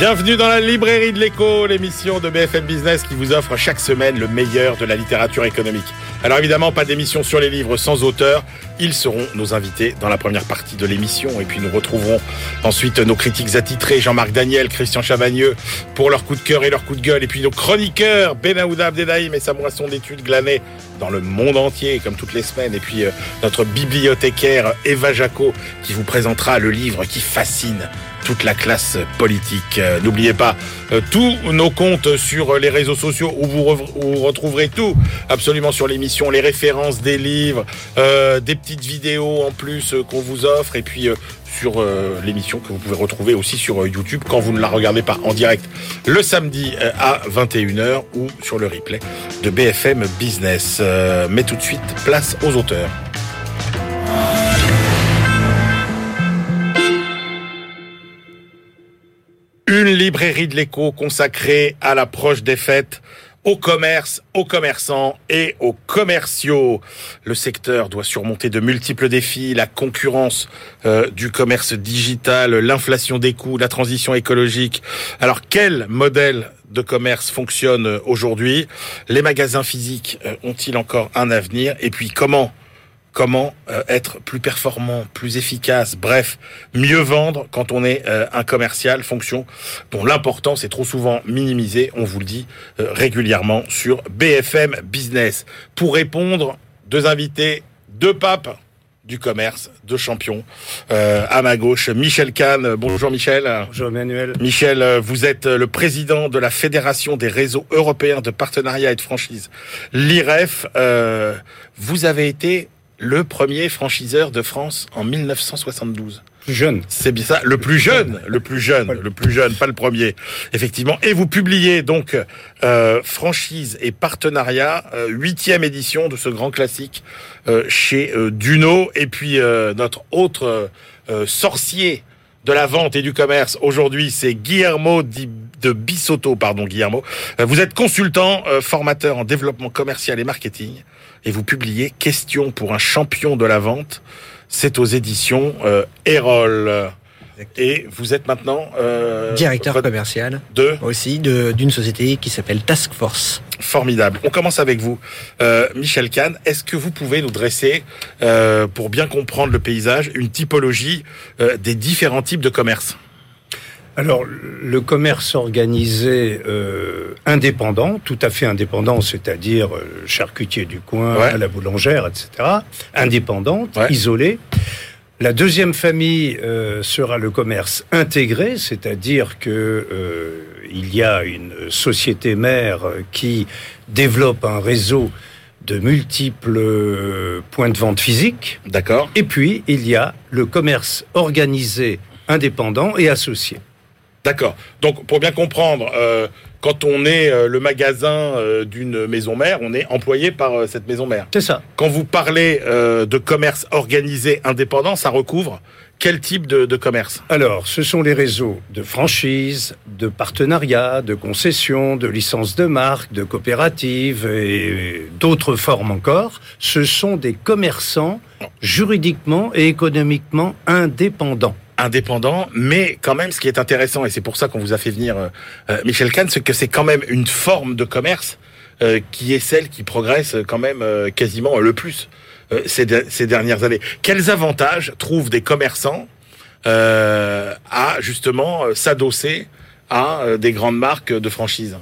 Bienvenue dans la librairie de l'écho, l'émission de BFM Business qui vous offre chaque semaine le meilleur de la littérature économique. Alors évidemment, pas d'émission sur les livres sans auteur. Ils seront nos invités dans la première partie de l'émission. Et puis nous retrouverons ensuite nos critiques attitrés, Jean-Marc Daniel, Christian Chavagneux, pour leur coup de cœur et leur coup de gueule. Et puis nos chroniqueurs, Benaouda Abdedaïm et sa moisson d'études glanées dans le monde entier, comme toutes les semaines. Et puis euh, notre bibliothécaire Eva Jaco qui vous présentera le livre qui fascine la classe politique. Euh, N'oubliez pas euh, tous nos comptes sur les réseaux sociaux où vous, retrouverez tout absolument sur l'émission, les références des livres, euh, des petites vidéos en plus euh, qu'on vous offre et puis euh, sur euh, l'émission que vous pouvez retrouver aussi sur euh, YouTube quand vous ne la regardez pas en direct le samedi euh, à 21h ou sur le replay de BFM Business. Euh, mais tout de suite, place aux auteurs. Une librairie de l'écho consacrée à l'approche des fêtes, au commerce, aux commerçants et aux commerciaux. Le secteur doit surmonter de multiples défis, la concurrence euh, du commerce digital, l'inflation des coûts, la transition écologique. Alors quel modèle de commerce fonctionne aujourd'hui? Les magasins physiques euh, ont-ils encore un avenir? Et puis comment comment euh, être plus performant, plus efficace, bref, mieux vendre quand on est euh, un commercial, fonction dont l'importance est trop souvent minimisée, on vous le dit euh, régulièrement sur BFM Business. Pour répondre, deux invités, deux papes du commerce, deux champions. Euh, à ma gauche, Michel Kahn. Bonjour Michel. Bonjour Emmanuel. Michel, vous êtes le président de la Fédération des réseaux européens de partenariat et de franchise, l'IREF. Euh, vous avez été le premier franchiseur de France en 1972. Plus jeune. C'est bien ça, le plus jeune, le plus jeune, le plus jeune, pas le premier, effectivement. Et vous publiez donc euh, franchise et partenariat, euh, huitième édition de ce grand classique euh, chez euh, Duno. Et puis euh, notre autre euh, sorcier de la vente et du commerce aujourd'hui, c'est Guillermo di- de Bisotto, pardon Guillermo. Euh, Vous êtes consultant, euh, formateur en développement commercial et marketing, et vous publiez Question pour un champion de la vente. C'est aux éditions euh, Erol. Et vous êtes maintenant euh, directeur commercial de aussi d'une société qui s'appelle Task Force. formidable. On commence avec vous, euh, Michel Kahn. Est-ce que vous pouvez nous dresser, euh, pour bien comprendre le paysage, une typologie euh, des différents types de commerce? Alors, le commerce organisé euh, indépendant, tout à fait indépendant, c'est-à-dire euh, charcutier du coin, Ouais. la boulangère, etc., indépendante, Ouais. isolée. La deuxième famille euh, sera le commerce intégré, c'est-à-dire que euh, il y a une société mère qui développe un réseau de multiples points de vente physiques. D'accord Et puis, il y a le commerce organisé, indépendant et associé. D'accord. Donc, pour bien comprendre, euh, quand on est euh, le magasin euh, d'une maison mère, on est employé par euh, cette maison mère. C'est ça. Quand vous parlez euh, de commerce organisé indépendant, ça recouvre quel type de, de commerce? Alors, ce sont les réseaux de franchise, de partenariat, de concessions, de licences de marque, de coopératives et d'autres formes encore. Ce sont des commerçants juridiquement et économiquement indépendants. Indépendant, mais quand même, ce qui est intéressant, et c'est pour ça qu'on vous a fait venir euh, euh, Michel Kahn, c'est que c'est quand même une forme de commerce euh, qui est celle qui progresse quand même euh, quasiment le plus euh, ces, ces dernières années. Quels avantages trouvent des commerçants euh, à justement euh, s'adosser à euh, des grandes marques de franchise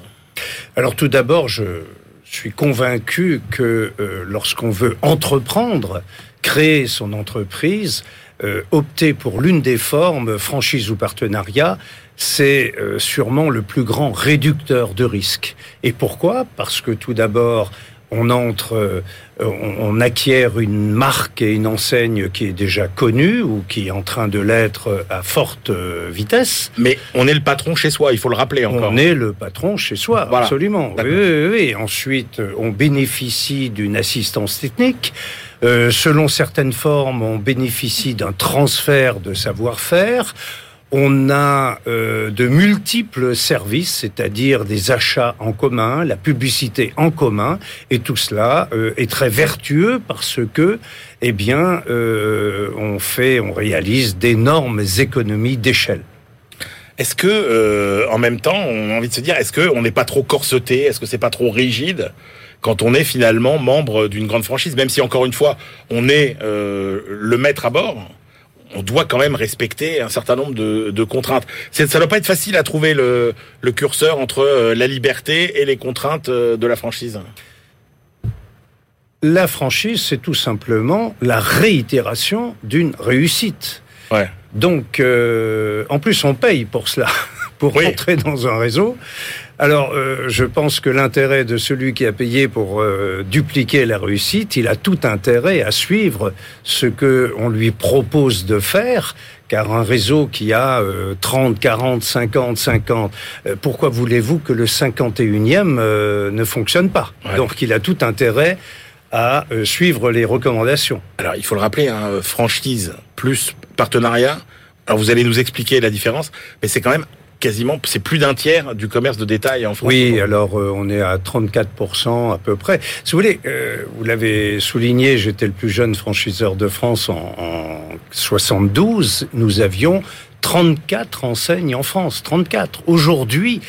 Alors tout d'abord, je suis convaincu que euh, lorsqu'on veut entreprendre, créer son entreprise, euh, opter pour l'une des formes, franchise ou partenariat, c'est euh, sûrement le plus grand réducteur de risques. Et pourquoi? Parce que tout d'abord, on entre, euh, on, acquiert une marque et une enseigne qui est déjà connue ou qui est en train de l'être à forte euh, vitesse. Mais on est le patron chez soi, il faut le rappeler encore. On est le patron chez soi, absolument. Oui, oui, oui. Ensuite, on bénéficie d'une assistance technique. Euh, selon certaines formes, on bénéficie d'un transfert de savoir-faire. On a euh, de multiples services, c'est-à-dire des achats en commun, la publicité en commun, et tout cela euh, est très vertueux parce que, eh bien, on fait, on réalise d'énormes économies d'échelle. Est-ce que, en même temps, on a envie de se dire, est-ce que on n'est pas trop corseté, est-ce que c'est pas trop rigide? Quand on est finalement membre d'une grande franchise, même si encore une fois, on est le maître à bord on doit quand même respecter un certain nombre de, contraintes. Ça ne doit pas être facile à trouver le, curseur entre euh, la liberté et les contraintes euh, de la franchise. La franchise, c'est tout simplement la réitération d'une réussite. Ouais. Donc, euh, en plus, on paye pour cela, pour rentrer dans un réseau. Alors, euh, je pense que l'intérêt de celui qui a payé pour euh, dupliquer la réussite, il a tout intérêt à suivre ce que on lui propose de faire, car un réseau qui a 30, 40, 50, 50, pourquoi voulez-vous que le 51e euh, ne fonctionne pas? Donc, il a tout intérêt à suivre les recommandations. Alors, il faut le rappeler, hein, franchise plus partenariat. Alors, vous allez nous expliquer la différence, mais c'est quand même quasiment, c'est plus d'un tiers du commerce de détail en France. Oui, alors euh, on est à 34% à peu près. Si vous voulez, euh, vous l'avez souligné, j'étais le plus jeune franchiseur de France en, en 72. Nous avions 34 enseignes en France, 34. Aujourd'hui,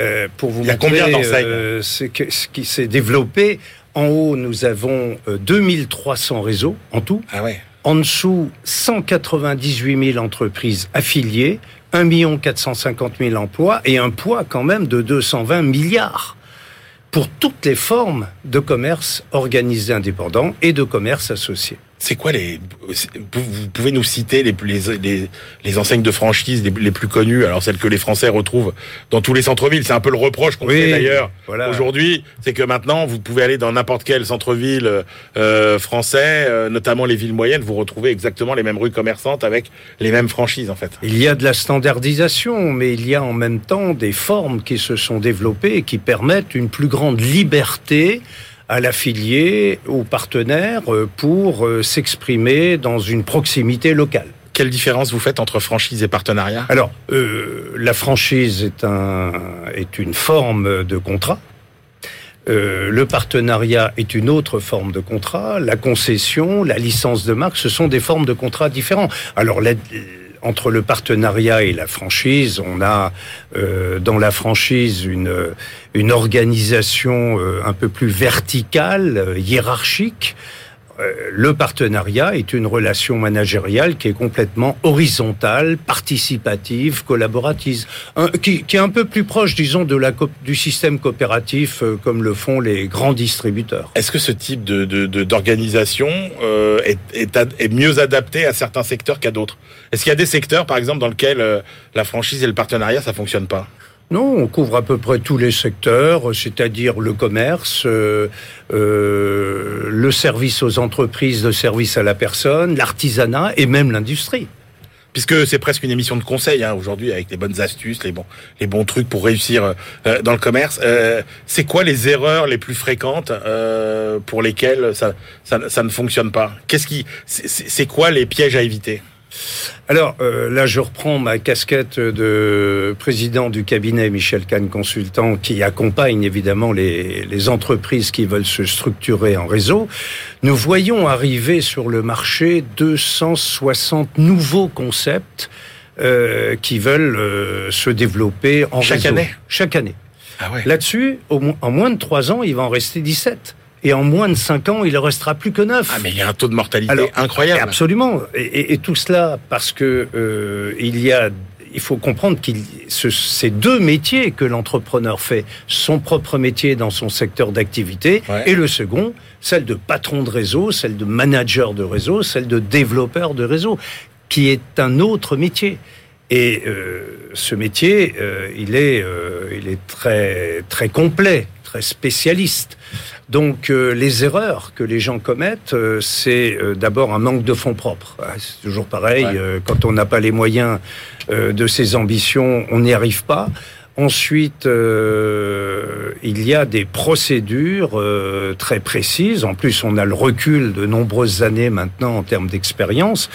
euh, pour vous Il y a montrer combien d'enseignes? euh, ce, que- ce qui s'est développé, en haut, nous avons euh, 2300 réseaux en tout. Ah ouais. En dessous, 198 000 entreprises affiliées, 1 450 000 emplois et un poids quand même de 220 milliards pour toutes les formes de commerce organisé indépendant et de commerce associé. C'est quoi les vous pouvez nous citer les les les, les enseignes de franchise les, les plus connues alors celles que les Français retrouvent dans tous les centres-villes. C'est un peu le reproche qu'on Oui, fait d'ailleurs voilà. aujourd'hui. C'est que maintenant vous pouvez aller dans n'importe quel centre-ville euh, français euh, notamment les villes moyennes vous retrouvez exactement les mêmes rues commerçantes avec les mêmes franchises en fait. Il y a de la standardisation, mais il y a en même temps des formes qui se sont développées et qui permettent une plus grande liberté à l'affilié, aux partenaires, euh, pour euh, s'exprimer dans une proximité locale. quelle différence vous faites entre franchise et partenariat? Alors, euh, la franchise est, un, est une forme de contrat. Euh, le partenariat est une autre forme de contrat. La concession, la licence de marque, ce sont des formes de contrats différents. Alors, la- entre le partenariat et la franchise, on a euh, dans la franchise une, une organisation euh, un peu plus verticale, euh, hiérarchique. Euh, le partenariat est une relation managériale qui est complètement horizontale, participative, collaborative, Un- qui, qui est un peu plus proche, disons, de la, du système coopératif euh, comme le font les grands distributeurs. Est-ce que ce type de de- de- d'organisation euh, est, est, est mieux adapté à certains secteurs qu'à d'autres? Est-ce qu'il y a des secteurs, par exemple, dans lesquels euh, la franchise et le partenariat ça fonctionne pas? Non, on couvre à peu près tous les secteurs, c'est-à-dire le commerce, euh, euh, le service aux entreprises, le service à la personne, l'artisanat et même l'industrie. Puisque c'est presque une émission de conseil hein, aujourd'hui, avec les bonnes astuces, les bons les bons trucs pour réussir euh, dans le commerce. Euh, c'est quoi les erreurs les plus fréquentes euh, pour lesquelles ça, ça ça ne fonctionne pas? Qu'est-ce qui c'est quoi les pièges à éviter? Alors euh, là, je reprends ma casquette de président du cabinet Michel Kahn Consultant, qui accompagne évidemment les, les entreprises qui veulent se structurer en réseau. Nous voyons arriver sur le marché 260 nouveaux concepts euh, qui veulent euh, se développer en Chaque réseau. année? Chaque année. Ah ouais. Là-dessus, en moins de trois ans, il va en rester 17. Et en moins de cinq ans, il en restera plus que neuf. Ah mais il y a un taux de mortalité Alors, incroyable. Absolument. Et, et- et tout cela parce que euh, il y a, il faut comprendre qu'il ce, ces deux métiers que l'entrepreneur fait, son propre métier dans son secteur d'activité, Ouais. et le second, celle de patron de réseau, celle de manager de réseau, celle de développeur de réseau, qui est un autre métier. Et euh, ce métier, euh, il est, euh, il est très très complet, très spécialistes. Donc les erreurs que les gens commettent, c'est d'abord un manque de fonds propres. Ah, c'est toujours pareil, quand on n'a pas les moyens de ses ambitions, on n'y arrive pas. Ensuite, euh, il y a des procédures euh, très précises. En plus, on a le recul de nombreuses années maintenant en termes d'expérience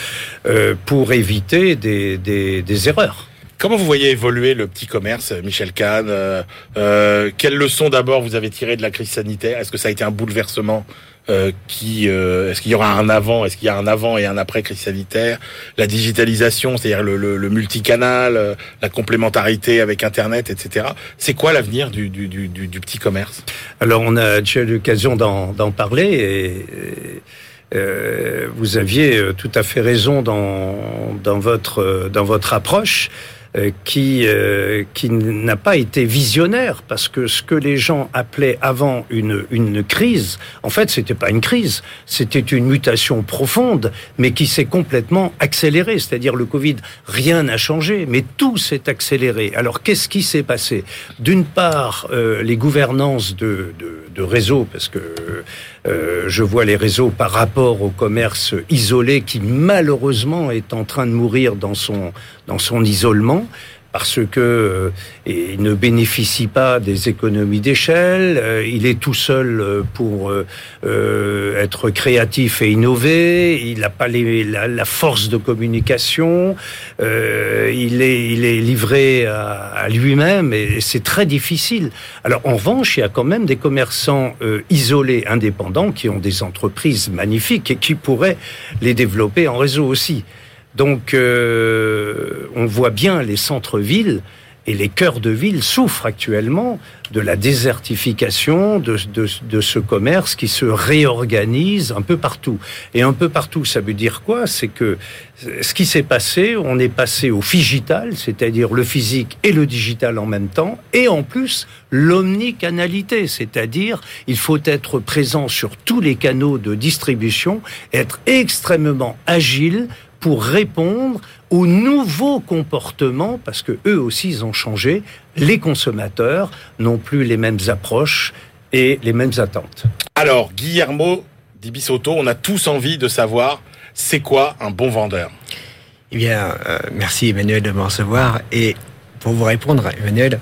euh, pour éviter des, des, des, erreurs. Comment vous voyez évoluer le petit commerce, Michel Kahn euh, Quelles leçons d'abord vous avez tirées de la crise sanitaire? Est-ce que ça a été un bouleversement euh, qui euh, est-ce qu'il y aura un avant, est-ce qu'il y a un avant et un après crise sanitaire, la digitalisation, c'est-à-dire le, le, le multicanal, euh, la complémentarité avec Internet, etc. C'est quoi l'avenir du, du, du, du, petit commerce? Alors on a déjà eu l'occasion d'en parler et, euh, vous aviez tout à fait raison dans, dans votre dans votre approche. Euh, qui euh, qui n'a pas été visionnaire parce que ce que les gens appelaient avant une une crise, en fait, c'était pas une crise, c'était une mutation profonde, mais qui s'est complètement accélérée. C'est-à-dire le Covid, rien n'a changé, mais tout s'est accéléré. Alors qu'est-ce qui s'est passé? D'une part, euh, les gouvernances de, de, de réseaux, parce que euh, je vois les réseaux par rapport au commerce isolé qui malheureusement est en train de mourir dans son, dans son isolement parce que euh, il ne bénéficie pas des économies d'échelle, euh, il est tout seul euh, pour être créatif et innover, il n'a pas la, force de communication, il est livré à, lui-même et c'est très difficile. Alors en revanche, il y a quand même des commerçants isolés, indépendants, qui ont des entreprises magnifiques et qui pourraient les développer en réseau aussi. Donc, euh, on voit bien les centres-villes et les cœurs de ville souffrent actuellement de la désertification de, de, ce commerce qui se réorganise un peu partout. Et un peu partout, ça veut dire quoi? C'est que ce qui s'est passé, on est passé au digital, c'est-à-dire le physique et le digital en même temps, et en plus l'omnicanalité, c'est-à-dire il faut être présent sur tous les canaux de distribution, être extrêmement agile pour répondre aux nouveaux comportements, parce que eux aussi ils ont changé. Les consommateurs n'ont plus les mêmes approches et les mêmes attentes. Alors, Guillermo d'Ibisotto, on a tous envie de savoir c'est quoi un bon vendeur? Eh bien, euh, merci Emmanuel de me recevoir. Et pour vous répondre, Emmanuel,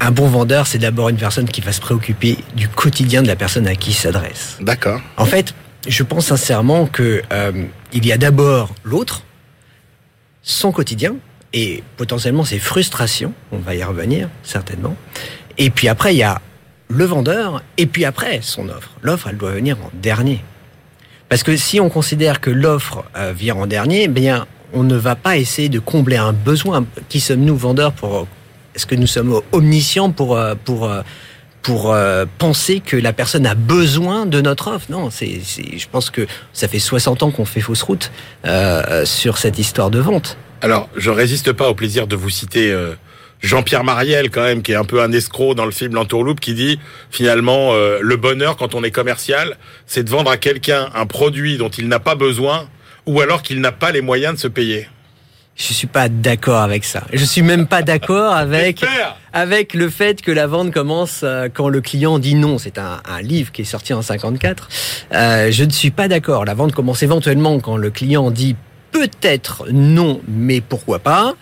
un bon vendeur, c'est d'abord une personne qui va se préoccuper du quotidien de la personne à qui il s'adresse. D'accord. En fait, je pense sincèrement que euh, il y a d'abord l'autre, son quotidien et potentiellement ses frustrations. On va y revenir certainement. Et puis après, il y a le vendeur et puis après son offre. L'offre, elle doit venir en dernier. Parce que si on considère que l'offre euh, vient en dernier, eh bien, on ne va pas essayer de combler un besoin. Qui sommes-nous vendeurs pour Est-ce que nous sommes omniscients pour euh, pour pour euh, penser que la personne a besoin de notre offre. Non, c'est, je pense que ça fait 60 ans qu'on fait fausse route euh, sur cette histoire de vente. Alors, je résiste pas au plaisir de vous citer euh, Jean-Pierre Mariel, quand même, qui est un peu un escroc dans le film L'Entourloupe, qui dit finalement euh, le bonheur quand on est commercial, c'est de vendre à quelqu'un un produit dont il n'a pas besoin ou alors qu'il n'a pas les moyens de se payer. Je suis pas d'accord avec ça. Je suis même pas d'accord avec avec le fait que la vente commence euh, quand le client dit non. C'est un, un, livre qui est sorti en 54. Euh, je ne suis pas d'accord. La vente commence éventuellement quand le client dit peut-être non, mais pourquoi pas.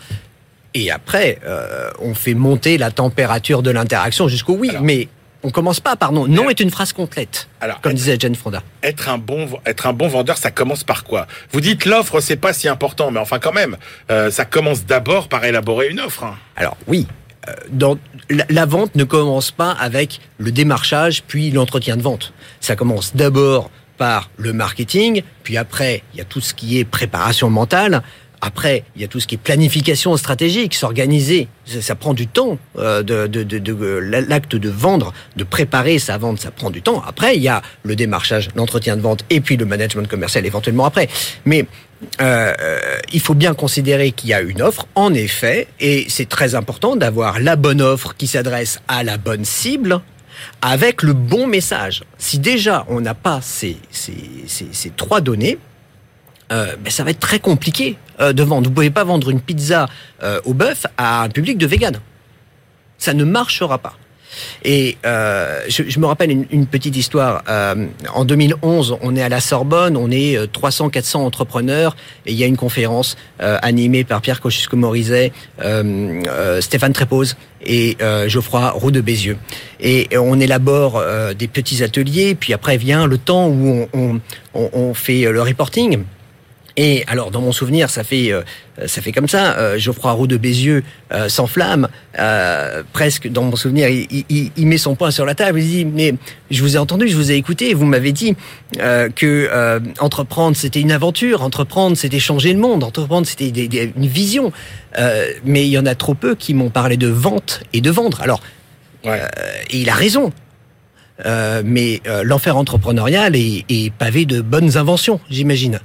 Et après, euh, on fait monter la température de l'interaction jusqu'au oui. mais on commence pas par non. Non est une phrase complète. Alors, comme disait Jane Fonda. Être un bon, être un bon vendeur, ça commence par quoi? Vous dites l'offre, c'est pas si important, mais enfin quand même, euh, ça commence d'abord par élaborer une offre. Hein. Alors oui, euh, dans, la, vente ne commence pas avec le démarchage puis l'entretien de vente. Ça commence d'abord par le marketing, puis après il y a tout ce qui est préparation mentale, après, il y a tout ce qui est planification stratégique, s'organiser. Ça, prend du temps. Euh, de, de l'acte de vendre, de préparer sa vente, ça prend du temps. Après, il y a le démarchage, l'entretien de vente, et puis le management commercial éventuellement après. Mais euh, il faut bien considérer qu'il y a une offre, en effet, et c'est très important d'avoir la bonne offre qui s'adresse à la bonne cible avec le bon message. Si déjà on n'a pas ces, ces, ces, trois données, euh, ben, ça va être très compliqué euh, de vendre. Vous pouvez pas vendre une pizza euh, au bœuf à un public de vegan. Ça ne marchera pas. Et euh, je, je, me rappelle une, une petite histoire. Euh, en 2011, on est à la Sorbonne, on est 300-400 entrepreneurs, et il y a une conférence euh, animée par Pierre Kosciusko-Morizet, euh, euh, Stéphane Trépose et Geoffroy Roux de Bézieux. Et on élabore des petits ateliers, puis après vient le temps où on, on, on fait le reporting. Et alors, dans mon souvenir, ça fait euh, ça fait comme ça. Euh, Geoffroy Roux de Bézieux euh, s'enflamme, euh, presque dans mon souvenir, il, il, il, met son poing sur la table. Il dit mais je vous ai entendu, je vous ai écouté, vous m'avez dit que entreprendre c'était une aventure, entreprendre c'était changer le monde, entreprendre c'était des, des, une vision. mais il y en a trop peu qui m'ont parlé de vente et de vendre. Alors, ouais. et il a raison. Euh, mais euh, l'enfer entrepreneurial est, est, pavé de bonnes inventions, j'imagine.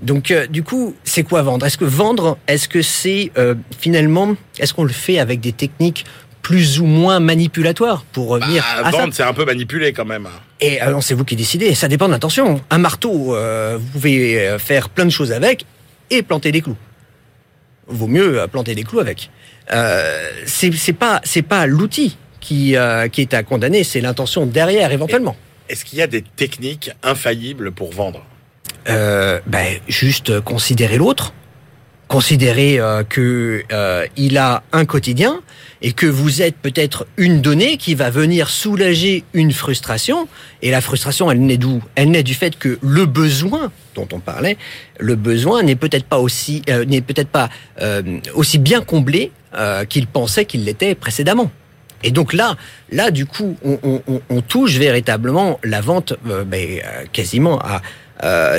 Donc euh, du coup, c'est quoi vendre? Est-ce que vendre, est-ce que c'est euh, finalement, est-ce qu'on le fait avec des techniques plus ou moins manipulatoires pour revenir bah, à vendre, c'est un peu manipulé quand même. Et alors c'est vous qui décidez. Ça dépend de l'intention. Un marteau, euh, vous pouvez euh, faire plein de choses avec et planter des clous. Vaut mieux euh, planter des clous avec. Euh, c'est pas c'est pas l'outil qui qui est à condamner, c'est l'intention derrière éventuellement. Est-ce qu'il y a des techniques infaillibles pour vendre? Euh, ben, juste considérer l'autre, considérer euh, que euh, il a un quotidien et que vous êtes peut-être une donnée qui va venir soulager une frustration. Et la frustration, elle naît d'où? Elle naît du fait que le besoin dont on parlait, le besoin n'est peut-être pas aussi euh, n'est peut-être pas euh, aussi bien comblé euh, qu'il pensait qu'il l'était précédemment. Et donc là, là du coup, on, on, on touche véritablement la vente ben, quasiment à euh,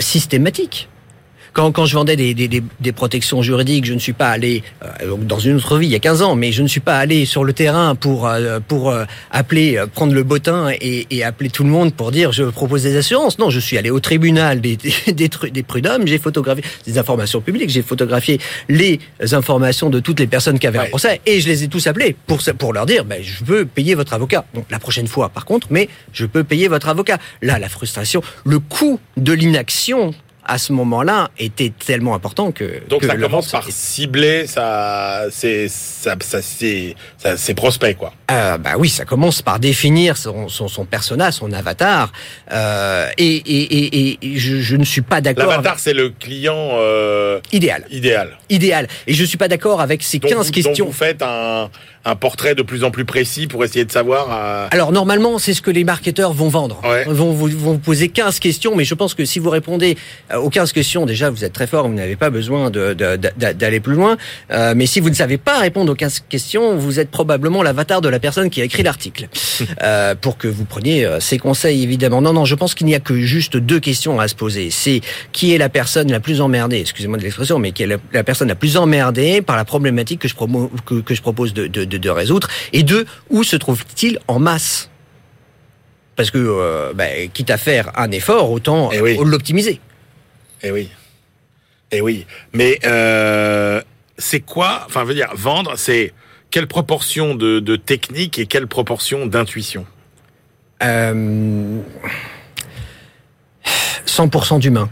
systématique. Quand, quand je vendais des, des, des, protections juridiques, je ne suis pas allé euh, dans une autre vie il y a 15 ans, mais je ne suis pas allé sur le terrain pour euh, pour euh, appeler, euh, prendre le bottin et, et, appeler tout le monde pour dire je propose des assurances. Non, je suis allé au tribunal des des, des prud'hommes, j'ai photographié des informations publiques, j'ai photographié les informations de toutes les personnes qui avaient ouais. un procès et je les ai tous appelés pour pour leur dire ben, je veux payer votre avocat. Donc la prochaine fois, par contre, mais je peux payer votre avocat. Là, la frustration, le coût de l'inaction à ce moment-là était tellement important que donc que ça commence par cibler ça c'est ça, ça c'est ses prospects quoi. Euh, bah oui ça commence par définir son son, son persona son avatar. Euh, et, et, et, et je, je, ne suis pas d'accord l'avatar avec... c'est le client euh, idéal. idéal idéal et je suis pas d'accord avec ces donc 15 vous, questions donc vous faites un un portrait de plus en plus précis pour essayer de savoir. Euh... Alors normalement, c'est ce que les marketeurs vont vendre. Ouais. Vont, vous, vont vous poser 15 questions, mais je pense que si vous répondez aux 15 questions, déjà vous êtes très fort, vous n'avez pas besoin d'aller de, de, plus loin. Euh, mais si vous ne savez pas répondre aux 15 questions, vous êtes probablement l'avatar de la personne qui a écrit l'article. euh, pour que vous preniez ces conseils, évidemment. Non, non, je pense qu'il n'y a que juste deux questions à se poser. C'est qui est la personne la plus emmerdée, excusez-moi de l'expression, mais qui est la, la, personne la plus emmerdée par la problématique que je, promo, que, que je propose de, de, de, de résoudre Et deux, où se trouve-t-il en masse? Parce que, euh, bah, quitte à faire un effort, autant eh oui. l'optimiser. Eh oui. Eh oui. Mais euh, c'est quoi Enfin, veut dire, vendre, c'est quelle proportion de, de, technique et quelle proportion d'intuition? Euh, 100% d'humain.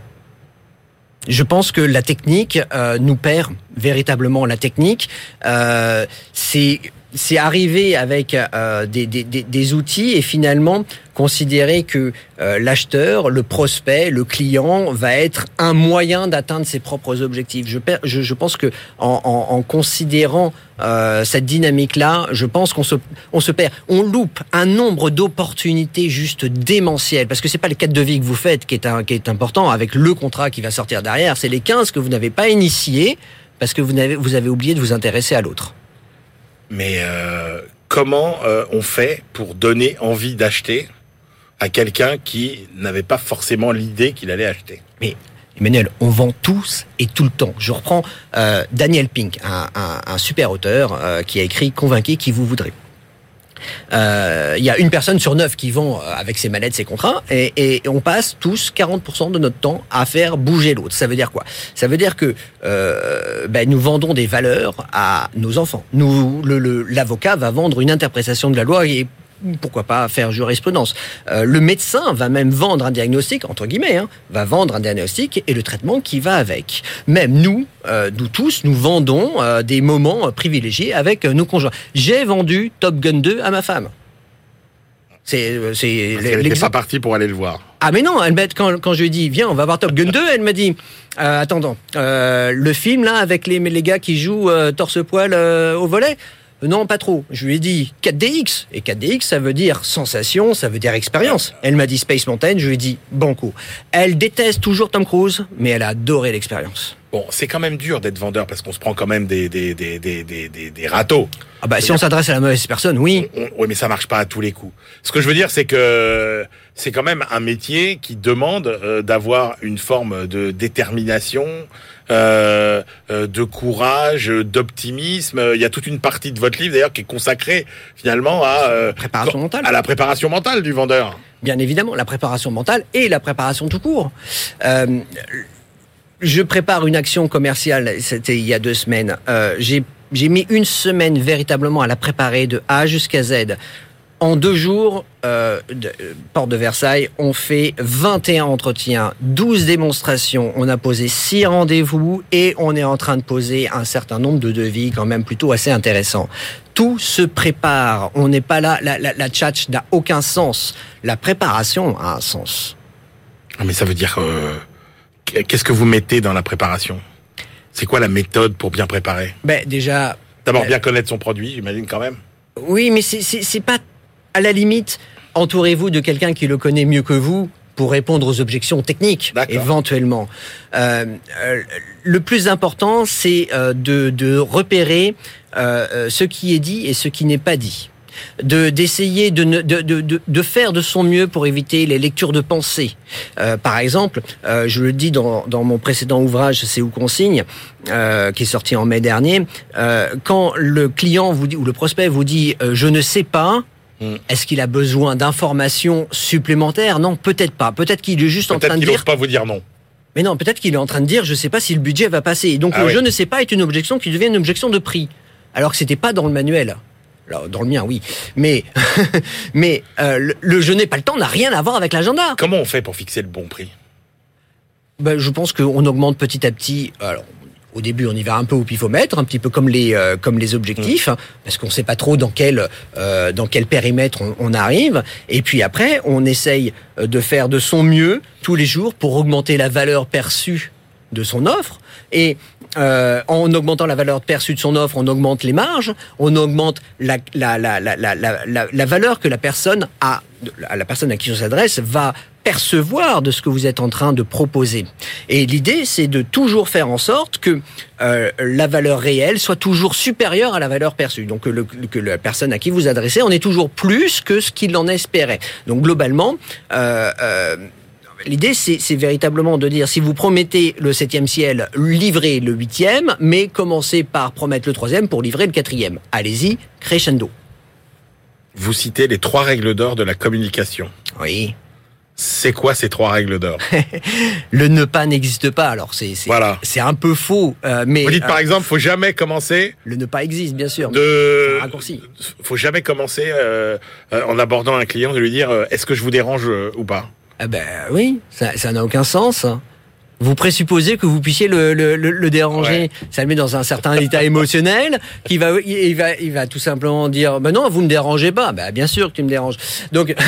Je pense que la technique euh, nous perd véritablement la technique. Euh, c'est c'est arriver avec euh, des, des, des, outils et finalement considérer que euh, l'acheteur, le prospect, le client va être un moyen d'atteindre ses propres objectifs. Je, je, je pense que en, en, en considérant euh, cette dynamique-là, je pense qu'on se, on se perd. On loupe un nombre d'opportunités juste démentielles parce que c'est pas le cadre de vie que vous faites qui est, un, qui est important avec le contrat qui va sortir derrière. C'est les 15 que vous n'avez pas initiés parce que vous vous avez oublié de vous intéresser à l'autre. Mais euh, comment euh, on fait pour donner envie d'acheter à quelqu'un qui n'avait pas forcément l'idée qu'il allait acheter? Mais Emmanuel, on vend tous et tout le temps. Je reprends euh, Daniel Pink, un, super auteur qui a écrit Convainquez qui vous voudrez. Il euh, y a une personne sur neuf qui vend avec ses manettes, ses contrats, et, et on passe tous 40% de notre temps à faire bouger l'autre. Ça veut dire quoi? Ça veut dire que euh, ben, nous vendons des valeurs à nos enfants. Nous, l'avocat va vendre une interprétation de la loi pourquoi pas faire jurisprudence. Euh, le médecin va même vendre un diagnostic, entre guillemets, hein, va vendre un diagnostic et le traitement qui va avec. Même nous, euh, nous tous, nous vendons euh, des moments privilégiés avec nos conjoints. J'ai vendu Top Gun 2 à ma femme. C'est, c'est qu'elle n'était pas partie pour aller le voir. Ah mais non, elle quand, quand je lui ai dit viens on va voir Top Gun 2, elle m'a dit euh, le film là avec les, les gars qui jouent torse poil au volet. Euh, Non, pas trop. Je lui ai dit 4DX. Et 4DX, ça veut dire sensation, ça veut dire expérience. Elle m'a dit Space Mountain, je lui ai dit banco. Elle déteste toujours Tom Cruise, mais elle a adoré l'expérience. Bon, c'est quand même dur d'être vendeur parce qu'on se prend quand même des, des, des, des, des, des, râteaux. Ah bah si on s'adresse à la mauvaise personne, oui. On- oui, mais ça marche pas à tous les coups. Ce que je veux dire, c'est que c'est quand même un métier qui demande euh, d'avoir une forme de détermination, euh, euh, de courage, d'optimisme. Il y a toute une partie de votre livre d'ailleurs qui est consacrée finalement à euh, Préparation mentale. à la préparation mentale du vendeur. bien évidemment, la préparation mentale et la préparation tout court. Euh, je prépare une action commerciale, c'était il y a deux semaines. Euh, j'ai j'ai mis une semaine véritablement à la préparer de A jusqu'à Z. En deux jours, euh, de, euh, porte de Versailles, on fait 21 entretiens, 12 démonstrations, on a posé 6 rendez-vous et on est en train de poser un certain nombre de devis quand même plutôt assez intéressants. Tout se prépare, on n'est pas là, la, la, la tchatch n'a aucun sens. La préparation a un sens. Ah, Mais ça veut dire euh, qu'est-ce que vous mettez dans la préparation? C'est quoi la méthode pour bien préparer? Ben déjà, D'abord bien connaître son produit, j'imagine quand même. Oui, mais c'est pas à la limite. Entourez-vous de quelqu'un qui le connaît mieux que vous pour répondre aux objections techniques, éventuellement. Euh, euh, le plus important, c'est euh, de, de repérer ce qui est dit et ce qui n'est pas dit. De d'essayer de, ne- de, de, de, faire de son mieux pour éviter les lectures de pensée. Euh, par exemple, euh, je le dis dans, dans mon précédent ouvrage, c'est où qu'on signe, euh, qui est sorti en mai dernier. quand le client vous dit ou le prospect vous dit je ne sais pas. Mm. Est-ce qu'il a besoin d'informations supplémentaires? Non, peut-être pas. Peut-être qu'il est juste en Peut-être train de qu'il dire. n'ose pas vous dire non. Mais non, peut-être qu'il est en train de dire je sais pas si le budget va passer. Et donc Ah le oui. je ne sais pas est une objection qui devient une objection de prix, alors que c'était pas dans le manuel. Alors, dans le mien, oui. Mais, mais euh, le, le je n'ai pas le temps n'a rien à voir avec l'agenda. Comment on fait pour fixer le bon prix? Ben, je pense qu'on augmente petit à petit. Alors, au début, on y va un peu au pifomètre, un petit peu comme les euh, comme les objectifs, hein, parce qu'on sait pas trop dans quel euh, dans quel périmètre on, on arrive. Et puis après, on essaye euh, de faire de son mieux tous les jours pour augmenter la valeur perçue de son offre. Et euh, en augmentant la valeur perçue de son offre, on augmente les marges, on augmente la, la, la, la, la, la, la- la valeur que la personne a, la personne à qui on s'adresse va percevoir de ce que vous êtes en train de proposer. Et l'idée, c'est de toujours faire en sorte que euh, la valeur réelle soit toujours supérieure à la valeur perçue. Donc que, le- que la personne à qui vous adressez en est toujours plus que ce qu'il en espérait. Donc globalement, euh, euh, L'idée, c'est c'est véritablement de dire, si vous promettez le septième ciel, livrez le huitième, mais commencez par promettre le troisième pour livrer le quatrième. Allez-y, crescendo. Vous citez les trois règles d'or de la communication. Oui. C'est quoi ces trois règles d'or Le ne pas n'existe pas, alors c'est c'est Voilà. c'est un peu faux, euh, mais Vous dites par euh, exemple, faut jamais commencer le ne pas existe, bien sûr. de. Un raccourci. Faut jamais commencer euh, euh, en abordant un client de lui dire est-ce que je vous dérange ou pas? Ah ben oui, ça ça n'a aucun sens. Vous présupposez que vous puissiez le, le, le, le déranger. Ouais. Ça le met dans un certain état émotionnel qui va, il va, il va tout simplement dire, ben non, vous me dérangez pas. Ben bien sûr que tu me déranges. Donc,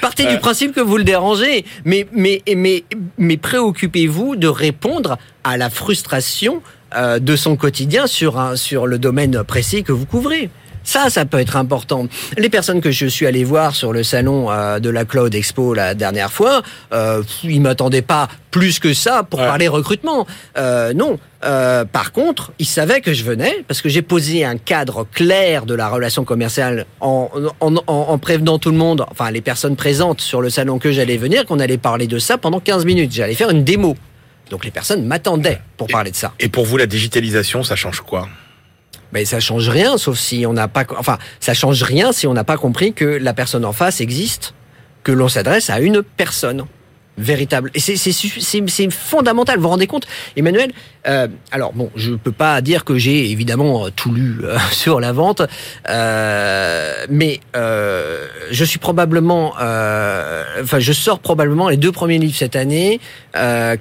partez du principe que vous le dérangez, mais mais mais mais préoccupez-vous de répondre à la frustration euh, de son quotidien sur un sur le domaine précis que vous couvrez. Ça, ça peut être important. Les personnes que je suis allé voir sur le salon euh, de la Cloud Expo la dernière fois, euh, ils m'attendaient pas plus que ça pour Ouais. parler recrutement. Euh, non. Euh, par contre, ils savaient que je venais parce que j'ai posé un cadre clair de la relation commerciale en, en, en, en prévenant tout le monde, enfin les personnes présentes sur le salon que j'allais venir, qu'on allait parler de ça pendant 15 minutes. J'allais faire une démo. Donc les personnes m'attendaient pour parler de ça. Et pour vous, la digitalisation, ça change quoi? Mais ça change rien, sauf si on n'a pas, enfin, ça change rien si on n'a pas compris que la personne en face existe, que l'on s'adresse à une personne véritable. Et c'est fondamental. Vous vous rendez compte, Emmanuel euh, Alors bon, je peux pas dire que j'ai évidemment euh, tout lu euh, sur la vente, euh, mais euh, je suis probablement, euh, enfin, je sors probablement les deux premiers livres cette année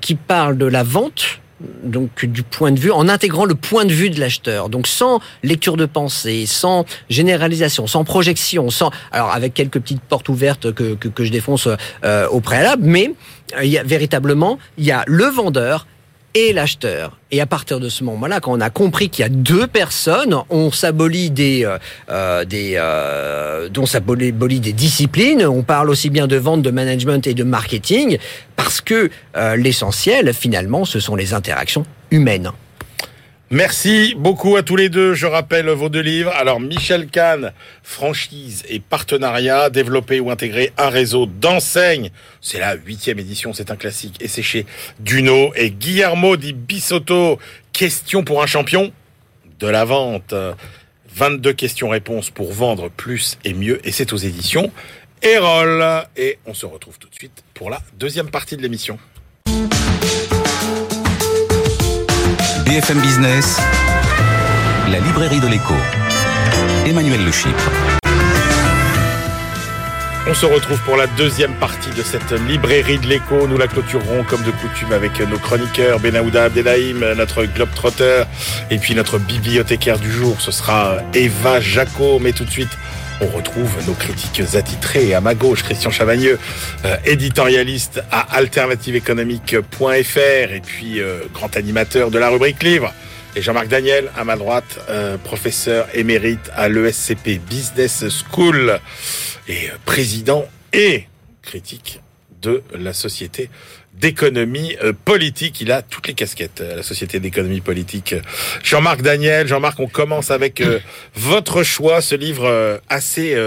qui parlent de la vente donc du point de vue, en intégrant le point de vue de l'acheteur, donc sans lecture de pensée, sans généralisation, sans projection, sans alors avec quelques petites portes ouvertes que que, que je défonce euh, au préalable, mais il y a véritablement il y a le vendeur et l'acheteur. Et à partir de ce moment-là, quand on a compris qu'il y a deux personnes, on s'abolit des, euh, euh des, euh, dont s'abolit des disciplines. On parle aussi bien de vente, de management et de marketing, parce que euh, l'essentiel, finalement, ce sont les interactions humaines. Merci beaucoup à tous les deux. Je rappelle vos deux livres. Alors, Michel Kahn, franchise et partenariat, développer ou intégrer un réseau d'enseignes. C'est la huitième édition, c'est un classique. Et c'est chez Duno. Et Guillermo di Bisotto, question pour un champion de la vente. 22 questions-réponses pour vendre plus et mieux. Et c'est aux éditions Erol. Et on se retrouve tout de suite pour la deuxième partie de l'émission. BFM Business, la librairie de l'écho. Emmanuel Le Chypre. On se retrouve pour la deuxième partie de cette librairie de l'écho. Nous la clôturerons comme de coutume avec nos chroniqueurs Benahouda Abdelhaim, notre globetrotter et puis notre bibliothécaire du jour. Ce sera Eva Jaco. Mais tout de suite, on retrouve nos critiques attitrés. À ma gauche, Christian Chavagneux, euh, éditorialiste à alternativeéconomique.fr et puis euh, grand animateur de la rubrique livre. Et Jean-Marc Daniel, à ma droite, euh, professeur émérite à l'ESCP Business School et président et critique de la société d'économie euh, politique. Il a toutes les casquettes, euh, la Société d'économie politique. Jean-Marc Daniel, Jean-Marc, on commence avec euh, votre choix, ce livre assez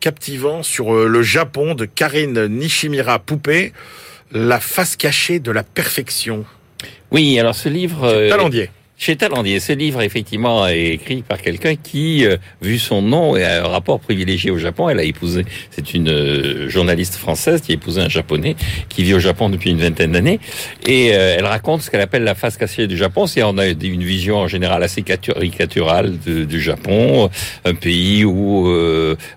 captivant sur le Japon de Karine Nishimira Poupée, La face cachée de la perfection. Oui, alors ce livre... Talendier. Chez Talandier, ce livre, effectivement, est écrit par quelqu'un qui, euh, vu son nom, a un rapport privilégié au Japon. Elle a épousé, c'est une euh, journaliste française qui a épousé un Japonais qui vit au Japon depuis une vingtaine d'années. Et euh, elle raconte ce qu'elle appelle la face cachée du Japon. C'est on a une vision en général assez caricaturale du Japon, un pays où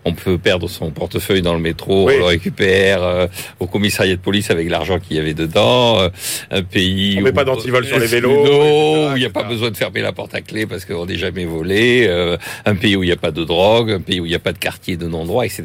on peut perdre son portefeuille dans le métro, on le récupère au commissariat de police avec l'argent qu'il y avait dedans, un pays on où met pas d'antivol sur les vélos, où il n'y a pas besoin de fermer la porte à clé parce qu'on n'est jamais volé, euh, un pays où il n'y a pas de drogue, un pays où il n'y a pas de quartier de non-droit, etc.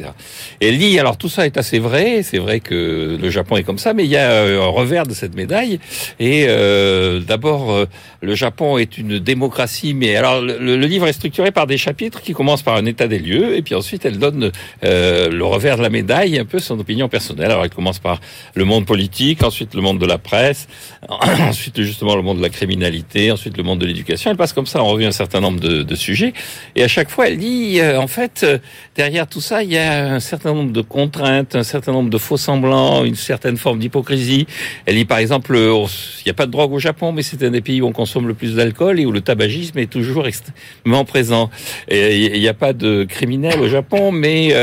Et elle dit, alors tout ça est assez vrai, c'est vrai que le Japon est comme ça, mais il y a euh, un revers de cette médaille. Et euh, d'abord, le Japon est une démocratie, mais alors le, livre est structuré par des chapitres qui commencent par un état des lieux, et puis ensuite elle donne le revers de la médaille, un peu son opinion personnelle. Alors elle commence par le monde politique, ensuite le monde de la presse, ensuite justement le monde de la criminalité, ensuite le monde de l'éducation. Elle passe comme ça en revue un certain nombre de, de sujets. Et à chaque fois, elle dit, euh, en fait, euh, derrière tout ça, il y a un certain nombre de contraintes, un certain nombre de faux semblants, une certaine forme d'hypocrisie. Elle dit, par exemple, euh, il n'y a pas de drogue au Japon, mais c'est un des pays où on consomme le plus d'alcool et où le tabagisme est toujours extrêmement présent. Il n'y a pas de criminels au Japon, mais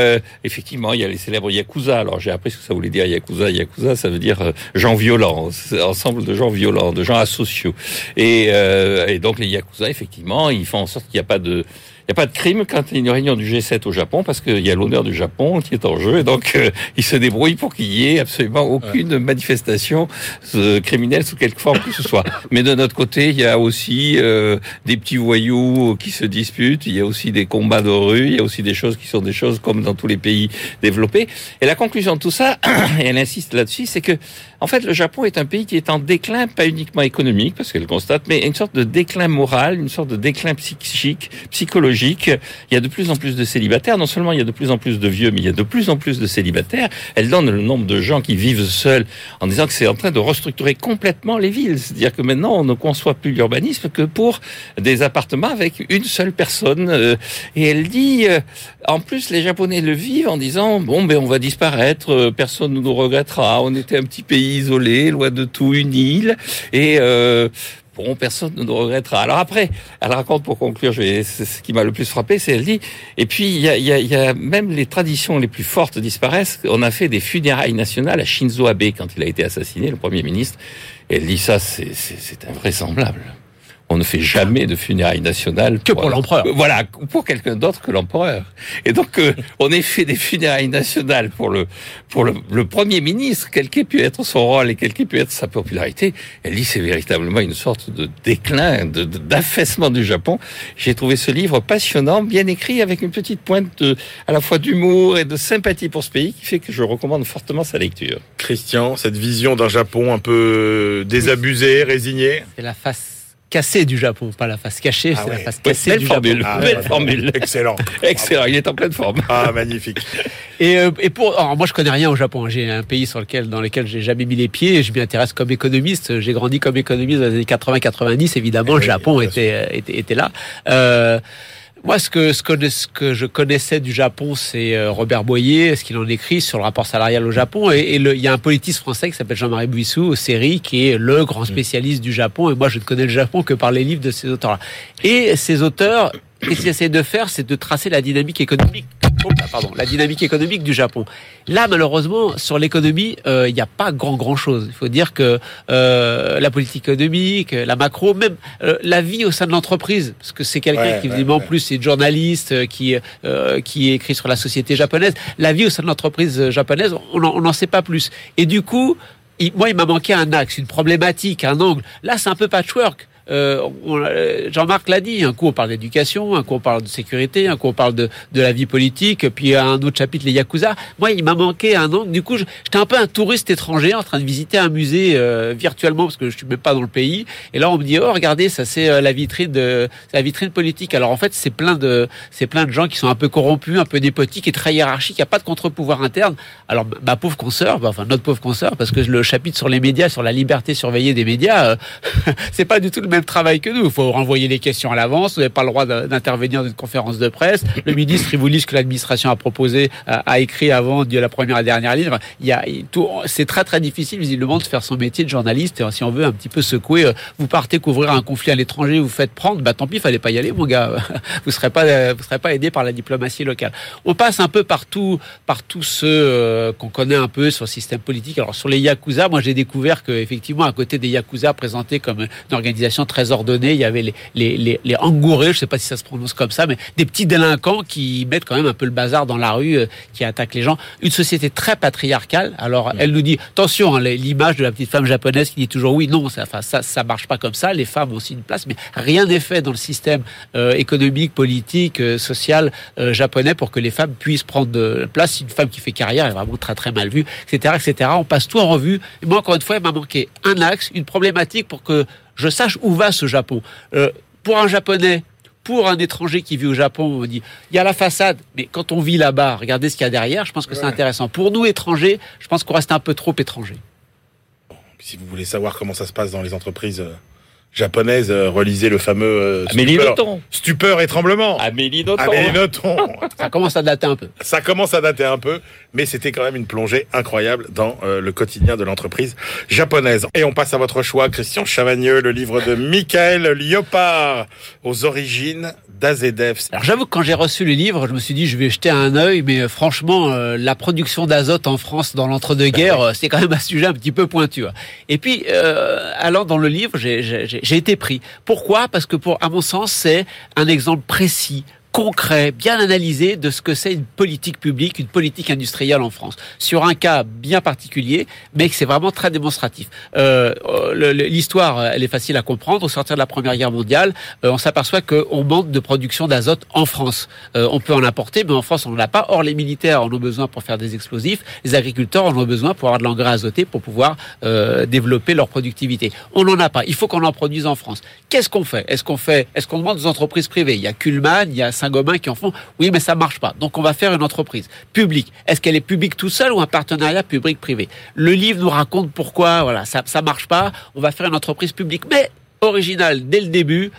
effectivement, il y a les célèbres Yakuza. Alors j'ai appris ce que ça voulait dire Yakuza. Yakuza, ça veut dire gens violents, ensemble de gens violents, de gens asociaux. Et euh, et donc les yakuza, effectivement, ils font en sorte qu'il n'y a pas de il n'y a pas de crime quand il y a une réunion du G7 au Japon parce qu'il y a l'honneur du Japon qui est en jeu et donc euh, ils se débrouillent pour qu'il y ait absolument aucune manifestation euh, criminelle sous quelque forme que ce soit. Mais de notre côté, il y a aussi euh, des petits voyous qui se disputent, il y a aussi des combats de rue, il y a aussi des choses qui sont des choses comme dans tous les pays développés. Et la conclusion de tout ça, et elle insiste là-dessus, c'est que en fait le Japon est un pays qui est en déclin, pas uniquement économique parce qu'elle constate, mais une sorte de déclin moral, une sorte de déclin psychique, psychologique il y a de plus en plus de célibataires. Non seulement il y a de plus en plus de vieux, mais il y a de plus en plus de célibataires. Elle donne le nombre de gens qui vivent seuls en disant que c'est en train de restructurer complètement les villes. C'est-à-dire que maintenant, on ne conçoit plus l'urbanisme que pour des appartements avec une seule personne. Euh, et elle dit, euh, en plus, les Japonais le vivent en disant, bon, ben, on va disparaître, euh, personne ne nous regrettera. On était un petit pays isolé, loin de tout, une île. Et bon, personne ne nous regrettera. Alors après, elle raconte pour conclure, je ce qui m'a le plus frappé, c'est elle dit, et puis il y a, y, a, y a, même les traditions les plus fortes disparaissent. On a fait des funérailles nationales à Shinzo Abe quand il a été assassiné, le Premier ministre. Elle dit ça, c'est invraisemblable. On ne fait jamais de funérailles nationales que pour l'empereur. Voilà, pour quelqu'un d'autre que l'empereur. Et donc, euh, on a fait des funérailles nationales pour le pour le, le premier ministre, quel qu'ait pu être son rôle et quel qu'ait pu être sa popularité. Elle dit c'est véritablement une sorte de déclin, de- de- d'affaissement du Japon. J'ai trouvé ce livre passionnant, bien écrit, avec une petite pointe de, à la fois d'humour et de sympathie pour ce pays, qui fait que je recommande fortement sa lecture. Christian, cette vision d'un Japon un peu désabusé, résigné? C'est la face cassée du Japon, pas la face cachée, Ah c'est ouais. la face cassée Belle du formule. Japon. Ah, Belle ouais. formule. Excellent. Excellent, il est en pleine forme. Ah, magnifique. Et, euh, et pour, alors moi je connais rien au Japon. J'ai un pays sur lequel, dans lequel j'ai jamais mis les pieds. Et je m'y intéresse comme économiste. J'ai grandi comme économiste dans les années 80-90. Évidemment, Eh le oui, Japon était, euh, était, était là. Euh, moi, ce que, ce, que, ce que je connaissais du Japon, c'est euh, Robert Boyer, ce qu'il en écrit sur le rapport salarial au Japon. Et, et le- il y a un politiste français qui s'appelle Jean-Marie Buissou, au série, qui est le grand spécialiste du Japon. Et moi, je ne connais le Japon que par les livres de ces auteurs-là. Et ces auteurs, ce qu'ils essaient de faire, c'est de tracer la dynamique économique. Oh, pardon, la dynamique économique du Japon. Là, malheureusement, sur l'économie, euh, il n'y a pas grand grand chose. Il faut dire que euh, la politique économique, la macro, même euh, la vie au sein de l'entreprise, parce que c'est quelqu'un Ouais, qui ouais, évidemment ouais. plus est journaliste, euh, qui euh, qui écrit sur la société japonaise. La vie au sein de l'entreprise japonaise, on n'en on n'en sait pas plus. Et du coup, il- moi, il m'a manqué un axe, une problématique, un angle. Là, c'est un peu patchwork. Euh, Jean-Marc l'a dit, un coup on parle d'éducation, un coup on parle de sécurité, un coup on parle de, de la vie politique, puis un autre chapitre les Yakuza. Moi, il m'a manqué un angle. Du coup, j'étais un peu un touriste étranger en train de visiter un musée euh, virtuellement parce que je suis même pas dans le pays. Et là, on me dit, oh, regardez, ça c'est euh, la vitrine de la vitrine politique. Alors en fait, c'est plein de c'est plein de gens qui sont un peu corrompus, un peu népotiques et très hiérarchiques. Il n'y a pas de contre-pouvoir interne. Alors ma- ma pauvre consoeur, bah, enfin notre pauvre consoeur, parce que le chapitre sur les médias, sur la liberté surveillée des médias, euh, c'est pas du tout le même travail que nous. Il faut renvoyer les questions à l'avance. Vous n'avez pas le droit d'intervenir dans une conférence de presse. Le ministre, il vous lit ce que l'administration a proposé, a, a écrit avant de la première et dernière ligne. Il y a il- tout. C'est très très difficile visiblement de faire son métier de journaliste. Si on veut un petit peu secouer, euh, vous partez couvrir un conflit à l'étranger, vous faites prendre. Bah tant pis, fallait pas y aller, mon gars. Vous serez pas euh, vous serez pas aidé par la diplomatie locale. On passe un peu partout par tous ceux euh, qu'on connaît un peu sur le système politique. Alors sur les yakuza, moi j'ai découvert que effectivement à côté des yakuza présentés comme une organisation très ordonnée, il y avait les les les, les angourés, je sais pas si ça se prononce comme ça, mais des petits délinquants qui mettent quand même un peu le bazar dans la rue, euh, qui attaquent les gens. Une société très patriarcale. Alors elle nous dit attention, hein, l'image de la petite femme japonaise qui dit toujours oui, non, ça, enfin, ça ça marche pas comme ça. Les femmes ont aussi une place, mais rien n'est fait dans le système euh, économique, politique, euh, social japonais pour que les femmes puissent prendre de place. Une femme qui fait carrière est vraiment très très mal vue, etc., etc. On passe tout en revue. Et moi, encore une fois, il m'a manqué un axe, une problématique pour que je sache où va ce Japon. Euh, pour un japonais. Pour un étranger qui vit au Japon, on me dit il y a la façade, mais quand on vit là-bas, regardez ce qu'il y a derrière. Je pense que c'est intéressant. Pour nous étrangers, je pense qu'on reste un peu trop étrangers. Si vous voulez savoir comment ça se passe dans les entreprises japonaises, euh, relisez le fameux euh, Amélie stupeur, Nothomb. stupeur et tremblement. Amélie Nothomb. Amélie Nothomb. Ça commence à dater un peu. Ça commence à dater un peu, mais c'était quand même une plongée incroyable dans euh, le quotidien de l'entreprise japonaise. Et on passe à votre choix, Christian Chavagneux, le livre de Michael Liopard, aux origines d'AZF. Alors j'avoue que quand j'ai reçu le livre, je me suis dit je vais jeter un œil, mais euh, franchement, euh, la production d'azote en France dans l'entre-deux-guerres, euh, c'est quand même un sujet un petit peu pointu. hein. Et puis, euh, allant dans le livre, j'ai été pris. Pourquoi? Parce que pour, à mon sens, c'est un exemple précis concret, bien analysé de ce que c'est une politique publique, une politique industrielle en France, sur un cas bien particulier, mais que c'est vraiment très démonstratif. Euh, euh, L'histoire, elle est facile à comprendre. Au sortir de la Première Guerre mondiale, euh, on s'aperçoit qu'on manque de production d'azote en France. Euh, on peut en apporter, mais en France, on n'en a pas. Or, les militaires en ont besoin pour faire des explosifs. Les agriculteurs en ont besoin pour avoir de l'engrais azoté pour pouvoir euh, développer leur productivité. On n'en a pas. Il faut qu'on en produise en France. Qu'est-ce qu'on fait? Est-ce qu'on fait Est-ce qu'on demande aux entreprises privées? Il y a Kuhlmann, il y a Saint-Gobain qui en font. Oui, mais ça marche pas. Donc, on va faire une entreprise publique. Est-ce qu'elle est publique tout seul ou un partenariat public-privé? Le livre nous raconte pourquoi. Voilà, ça ça marche pas. On va faire une entreprise publique, mais originale dès le début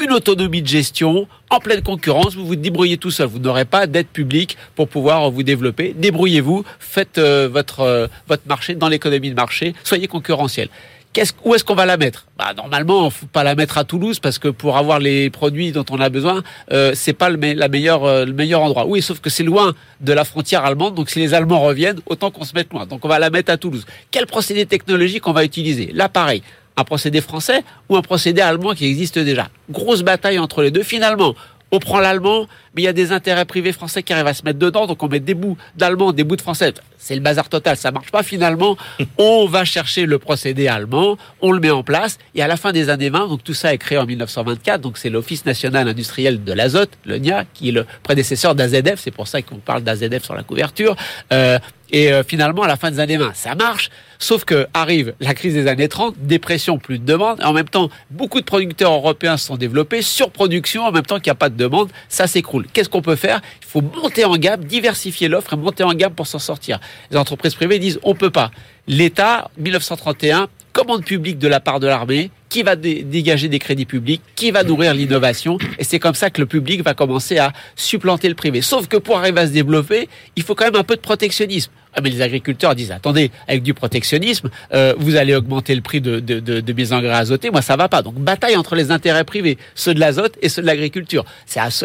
une autonomie de gestion en pleine concurrence. Vous vous débrouillez tout seul. Vous n'aurez pas d'aide publique pour pouvoir vous développer. Débrouillez-vous. Faites euh, votre euh, votre marché dans l'économie de marché. Soyez concurrentiel. Qu'est-ce, où est-ce qu'on va la mettre? Bah, Normalement, on faut pas la mettre à Toulouse parce que pour avoir les produits dont on a besoin, euh, c'est pas le, euh, le meilleur endroit. Oui, sauf que c'est loin de la frontière allemande, donc si les Allemands reviennent, autant qu'on se mette loin. Donc on va la mettre à Toulouse. Quel procédé technologique on va utiliser? Là, pareil, un procédé français ou un procédé allemand qui existe déjà? Grosse bataille entre les deux. Finalement, on prend l'allemand, mais il y a des intérêts privés français qui arrivent à se mettre dedans, donc on met des bouts d'allemand, des bouts de français. C'est le bazar total, ça marche pas finalement. On va chercher le procédé allemand, on le met en place, et à la fin des années 20, donc tout ça est créé en 1924, donc c'est l'Office national industriel de l'azote, le NIA, qui est le prédécesseur d'AZF, c'est pour ça qu'on parle d'AZF sur la couverture. Euh, et euh, finalement, à la fin des années 20, ça marche. Sauf que arrive la crise des années 30, dépression, plus de demande. Et en même temps, beaucoup de producteurs européens se sont développés, surproduction, en même temps qu'il n'y a pas de demande, ça s'écroule. Qu'est-ce qu'on peut faire? Il faut monter en gamme, diversifier l'offre et monter en gamme pour s'en sortir. Les entreprises privées disent on peut pas. L'État, 1931, commande publique de la part de l'armée, qui va dégager des crédits publics, qui va nourrir l'innovation, et c'est comme ça que le public va commencer à supplanter le privé. Sauf que pour arriver à se développer, il faut quand même un peu de protectionnisme. Ah, mais les agriculteurs disent attendez, avec du protectionnisme, euh, vous allez augmenter le prix de, de, de, de, mes engrais azotés. Moi, ça va pas. Donc bataille entre les intérêts privés, ceux de l'azote et ceux de l'agriculture.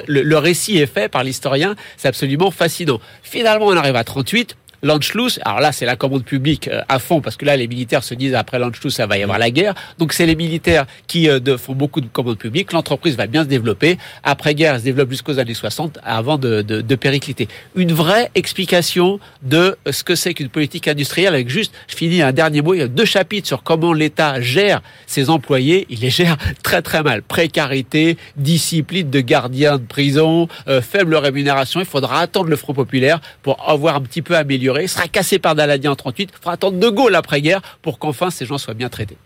Le, le récit est fait par l'historien. C'est absolument fascinant. Finalement, on arrive à 38 l'Anschluss, alors là c'est la commande publique euh, à fond parce que là les militaires se disent après l'Anschluss ça va y avoir la guerre. Donc c'est les militaires qui euh, font beaucoup de commandes publiques. L'entreprise va bien se développer. Après guerre, elle se développe jusqu'aux années 60 avant de, péricliter. Une vraie explication de ce que c'est qu'une politique industrielle avec juste, je finis un dernier mot, il y a deux chapitres sur comment l'État gère ses employés. Il les gère très très mal. Précarité, discipline de gardien de prison, euh, faible rémunération. Il faudra attendre le Front populaire pour avoir un petit peu amélioré il sera cassé par Daladier en 38. Il faudra attendre De Gaulle après-guerre pour qu'enfin ces gens soient bien traités.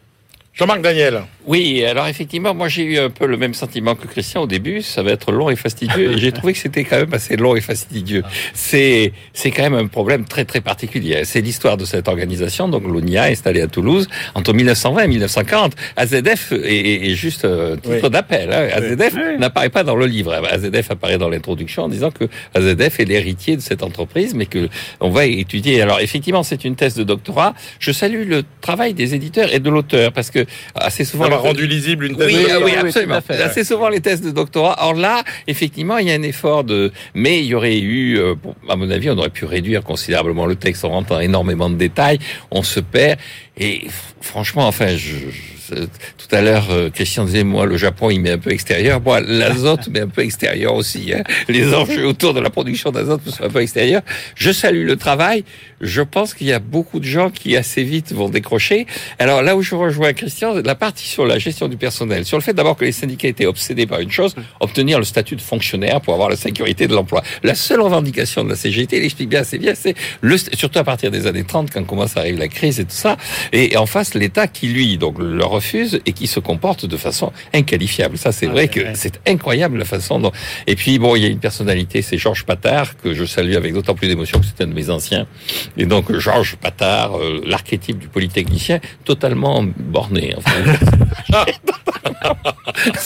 Jean-Marc Daniel. Oui, alors effectivement, moi j'ai eu un peu le même sentiment que Christian au début. Ça va être long et fastidieux. Et j'ai trouvé que c'était quand même assez long et fastidieux. C'est c'est quand même un problème très très particulier. C'est l'histoire de cette organisation, donc l'ONIA installée à Toulouse entre 1920 et 1940. AZF est, juste un titre d'appel. Hein. AZF n'apparaît pas dans le livre. AZF apparaît dans l'introduction en disant que AZF est l'héritier de cette entreprise, mais que on va étudier. Alors effectivement, c'est une thèse de doctorat. Je salue le travail des éditeurs et de l'auteur parce que assez souvent. Ça rendu lisible une thèse oui, de doctorat. Oui, absolument. Assez souvent les thèses de doctorat. Or là, effectivement, il y a un effort de. Mais il y aurait eu, euh, à mon avis, on aurait pu réduire considérablement le texte en rentrant énormément de détails. On se perd. Et franchement, enfin, je, tout à l'heure, euh, Christian disait, moi, le Japon, il met un peu extérieur. Moi, l'azote met un peu extérieur aussi. Hein. Les enjeux autour de la production d'azote sont un peu extérieurs. Je salue le travail. Je pense qu'il y a beaucoup de gens qui assez vite vont décrocher. Alors là où je rejoins Christian, la partie sur la gestion du personnel, sur le fait d'abord que les syndicats étaient obsédés par une chose, obtenir le statut de fonctionnaire pour avoir la sécurité de l'emploi. La seule revendication de la CGT, il explique bien assez bien, c'est surtout à partir des années 30, quand commence à arriver la crise et tout ça, et en face l'État qui lui donc le refuse et qui se comporte de façon inqualifiable. Ça c'est vrai que c'est incroyable la façon dont. Et puis bon, il y a une personnalité, c'est Georges Patard que je salue avec d'autant plus d'émotion que c'est un de mes anciens. Et donc Georges Patard, euh, l'archétype du polytechnicien, totalement borné. Enfin.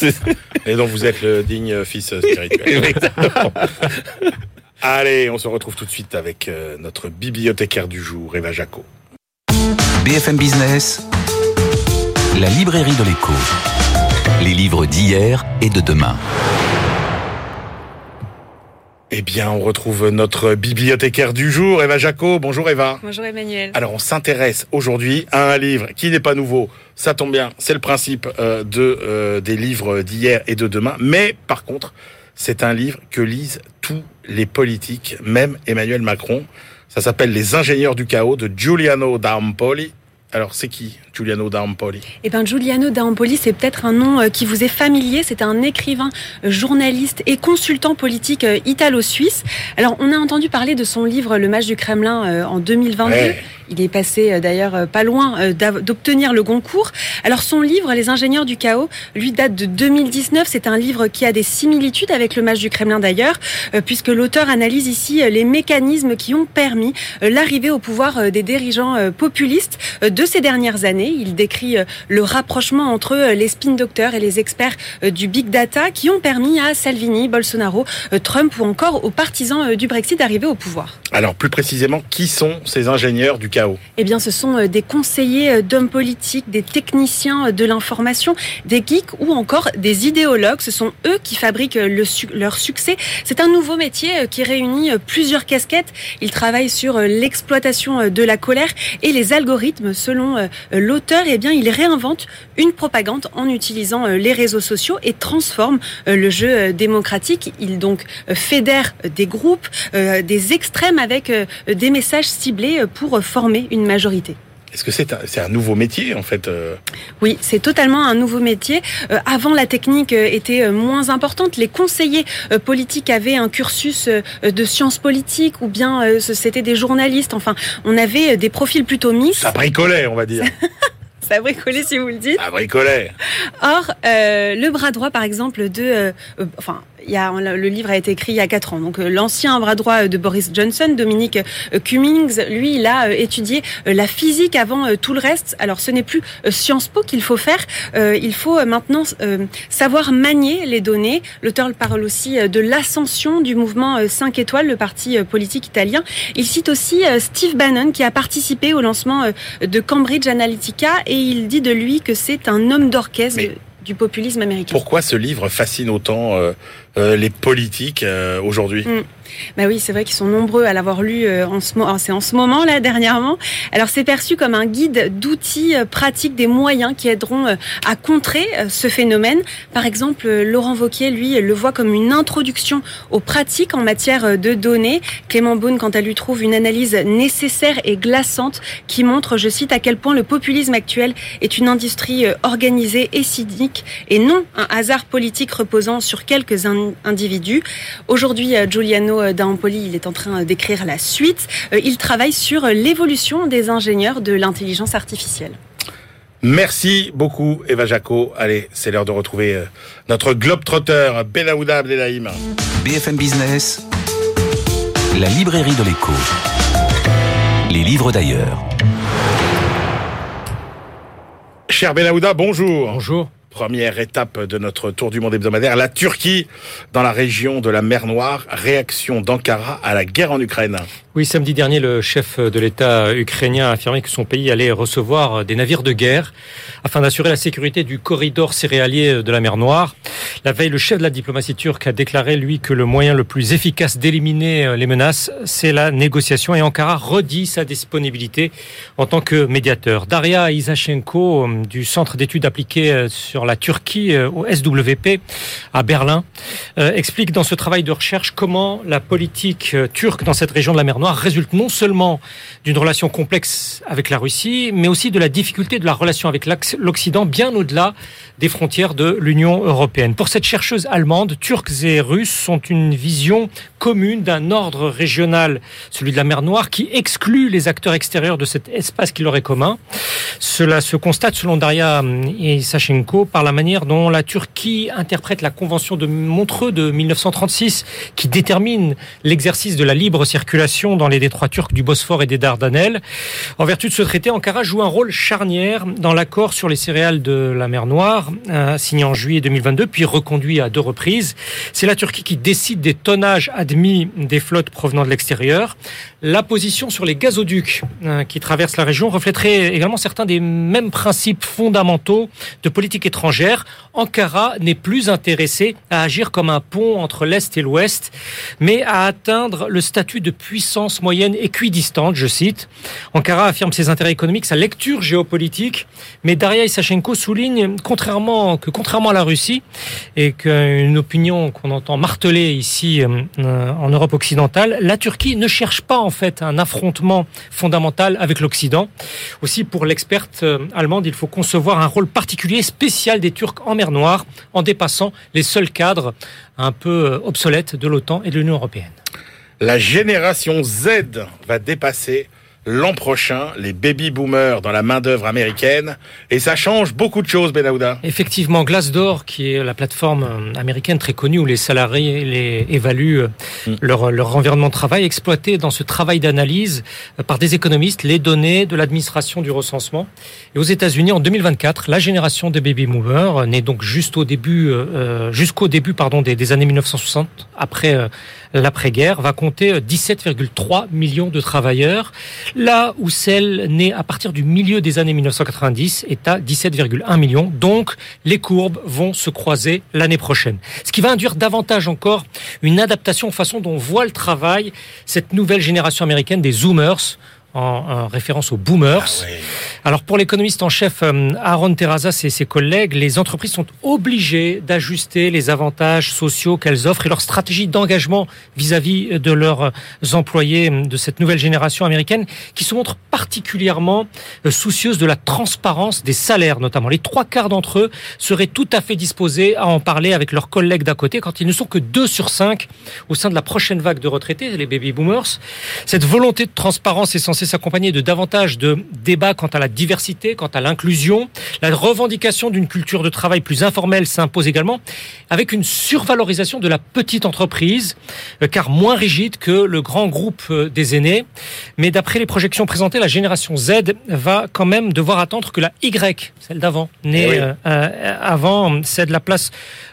et donc vous êtes le digne fils spirituel. Allez, on se retrouve tout de suite avec euh, notre bibliothécaire du jour, Eva Jaco. BFM Business, la librairie de l'écho. Les livres d'hier et de demain. Eh bien, on retrouve notre bibliothécaire du jour, Eva Jaco. Bonjour Eva. Bonjour Emmanuel. Alors, on s'intéresse aujourd'hui à un livre qui n'est pas nouveau. Ça tombe bien, c'est le principe euh, de euh, des livres d'hier et de demain. Mais par contre, c'est un livre que lisent tous les politiques, même Emmanuel Macron. Ça s'appelle Les ingénieurs du chaos de Giuliano D'Ampoli. Alors, c'est qui Giuliano D'Ampoli? Eh bien, Giuliano D'Ampoli, c'est peut-être un nom euh, qui vous est familier. C'est un écrivain, euh, journaliste et consultant politique euh, italo-suisse. Alors, on a entendu parler de son livre Le Match du Kremlin en 2022. Il est passé d'ailleurs pas loin d'obtenir le Goncourt. Alors son livre, Les ingénieurs du chaos, lui date de 2019. C'est un livre qui a des similitudes avec le match du Kremlin d'ailleurs, puisque l'auteur analyse ici les mécanismes qui ont permis l'arrivée au pouvoir des dirigeants populistes de ces dernières années. Il décrit le rapprochement entre les spin doctors et les experts du big data qui ont permis à Salvini, Bolsonaro, Trump ou encore aux partisans du Brexit d'arriver au pouvoir. Alors plus précisément, qui sont ces ingénieurs du Eh bien, ce sont euh, des conseillers euh, d'hommes politiques, des techniciens euh, de l'information, des geeks ou encore des idéologues. Ce sont eux qui fabriquent leur succès. C'est un nouveau métier qui réunit plusieurs casquettes. Ils travaillent sur l'exploitation de la colère et les algorithmes. Selon l'auteur, eh bien, ils réinventent une propagande en utilisant les réseaux sociaux et transforment le jeu démocratique. Ils donc fédèrent des groupes, des extrêmes avec des messages ciblés pour former une majorité. Est-ce que c'est un, un, nouveau métier en fait euh Oui, c'est totalement un nouveau métier. Euh, avant, la technique euh, était moins importante. Les conseillers politiques avaient un cursus de sciences politiques ou bien c'était des journalistes. Enfin, on avait des profils plutôt mixtes. Ça bricolait, on va dire. Ça bricolait si vous le dites. Ça bricolait. Or, le bras droit, par exemple, de, enfin, il y a, le livre a été écrit il y a quatre ans. Donc euh, l'ancien bras droit de Boris Johnson, Dominique euh, Cummings, lui, il a euh, étudié la physique avant tout le reste. Alors ce n'est plus Sciences Po qu'il faut faire. Il faut maintenant savoir manier les données. L'auteur parle aussi de l'ascension du mouvement 5 étoiles, le parti politique italien. Il cite aussi Steve Bannon qui a participé au lancement de Cambridge Analytica et il dit de lui que c'est un homme d'orchestre du populisme américain. Pourquoi ce livre fascine autant euh, euh, les politiques euh, aujourd'hui? Mm. Bah oui, c'est vrai qu'ils sont nombreux à l'avoir lu en ce moment. C'est en ce moment là dernièrement. Alors c'est perçu comme un guide d'outils pratiques, des moyens qui aideront à contrer ce phénomène. Par exemple, Laurent Vauquier, lui, le voit comme une introduction aux pratiques en matière de données. Clément Beaune, quant à lui, trouve une analyse nécessaire et glaçante qui montre, je cite, à quel point le populisme actuel est une industrie organisée et cynique et non un hasard politique reposant sur quelques individus. Aujourd'hui, euh, Giuliano euh, D'Ampoli, il est en train d'écrire la suite. Euh, il travaille sur l'évolution des ingénieurs de l'intelligence artificielle. Merci beaucoup Eva Jaco. Allez, c'est l'heure de retrouver notre globe-trotteur Belaouda Abdelhaim. BFM Business, la librairie de l'écho. Les livres d'ailleurs. Cher Belaouda, bonjour. Bonjour. Première étape de notre tour du monde hebdomadaire, la Turquie, dans la région de la mer Noire, réaction d'Ankara à la guerre en Ukraine. Oui, samedi dernier, le chef de l'État ukrainien a affirmé que son pays allait recevoir des navires de guerre afin d'assurer la sécurité du corridor céréalier de la mer Noire. La veille, le chef de la diplomatie turque a déclaré, lui, que le moyen le plus efficace d'éliminer les menaces, c'est la négociation et Ankara redit sa disponibilité en tant que médiateur. Daria Isachenko, du Centre d'études appliquées sur la Turquie euh, au SWP à Berlin, euh, explique dans ce travail de recherche comment la politique euh, turque dans cette région de la mer Noire résulte non seulement d'une relation complexe avec la Russie, mais aussi de la difficulté de la relation avec l'Occident bien au-delà des frontières de l'Union européenne. Pour cette chercheuse allemande, Turcs et Russes sont une vision commune d'un ordre régional, celui de la mer Noire, qui exclut les acteurs extérieurs de cet espace qui leur est commun. Cela se constate, selon Daria et Sachenko, par la manière dont la Turquie interprète la Convention de Montreux de 1936, qui détermine l'exercice de la libre circulation dans les détroits turcs du Bosphore et des Dardanelles. En vertu de ce traité, Ankara joue un rôle charnière dans l'accord sur les céréales de la mer Noire, euh, signé en juillet 2022, puis reconduit à deux reprises. C'est la Turquie qui décide des tonnages admis des flottes provenant de l'extérieur. La position sur les gazoducs euh, qui traversent la région reflèterait également certains des mêmes principes fondamentaux de politique étrangère. Ankara n'est plus intéressé à agir comme un pont entre l'Est et l'Ouest, mais à atteindre le statut de puissance moyenne équidistante, je cite. Ankara affirme ses intérêts économiques, sa lecture géopolitique, mais Daria Isachenko souligne contrairement, que contrairement à la Russie, et qu'une opinion qu'on entend marteler ici euh, en Europe occidentale, la Turquie ne cherche pas en fait un affrontement fondamental avec l'Occident. Aussi, pour l'experte euh, allemande, il faut concevoir un rôle particulier, spécial des Turcs en mer Noire, en dépassant les seuls cadres un peu euh, obsolètes de l'OTAN et de l'Union européenne. La génération Z va dépasser l'an prochain les baby boomers dans la main d'œuvre américaine et ça change beaucoup de choses Benahouda. Effectivement, Glassdoor qui est la plateforme euh, américaine très connue où les salariés les évaluent euh, mm. leur, leur environnement de travail exploité dans ce travail d'analyse euh, par des économistes les données de l'administration du recensement. Et aux États-Unis en 2024, la génération des baby boomers née donc juste au début jusqu'au début pardon des, des, années 1960 après l'après-guerre, va compter 17,3 millions de travailleurs, là où celle née à partir du milieu des années 1990 est à 17,1 millions. Donc, les courbes vont se croiser l'année prochaine. Ce qui va induire davantage encore une adaptation aux façons dont voit le travail cette nouvelle génération américaine des Zoomers, en, référence aux boomers. Ah Alors pour l'économiste en chef euh, Aaron Terrazas et ses collègues, les entreprises sont obligées d'ajuster les avantages sociaux qu'elles offrent et leur stratégie d'engagement vis-à-vis de leurs employés de cette nouvelle génération américaine qui se montre particulièrement euh, soucieuse de la transparence des salaires notamment. Les trois quarts d'entre eux seraient tout à fait disposés à en parler avec leurs collègues d'à côté quand ils ne sont que deux sur cinq au sein de la prochaine vague de retraités, les baby boomers. Cette volonté de transparence est censée s'accompagner de davantage de débats quant à la diversité, quant à l'inclusion. La revendication d'une culture de travail plus informelle s'impose également, avec une survalorisation de la petite entreprise, euh, car moins rigide que le grand groupe euh, des aînés. Mais d'après les projections présentées, la génération Z va quand même devoir attendre que la Y, celle d'avant, née eh euh, avant, cède la place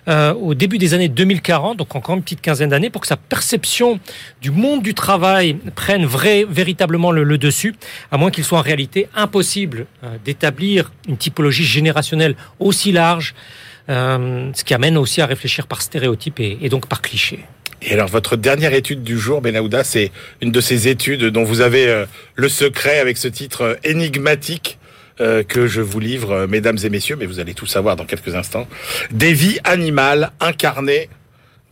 au début des années 2040, donc encore une petite quinzaine d'années, pour que sa perception du monde du travail prenne vrai, véritablement le, le dessus, à moins qu'il soit en réalité impossible euh, d'établir une typologie générationnelle aussi large, euh, ce qui amène aussi à réfléchir par stéréotype et, donc par cliché. Et alors, votre dernière étude du jour, Benahouda, c'est une de ces études dont vous avez euh, le secret avec ce titre énigmatique que je vous livre, mesdames et messieurs, mais vous allez tout savoir dans quelques instants. Des vies animales incarnées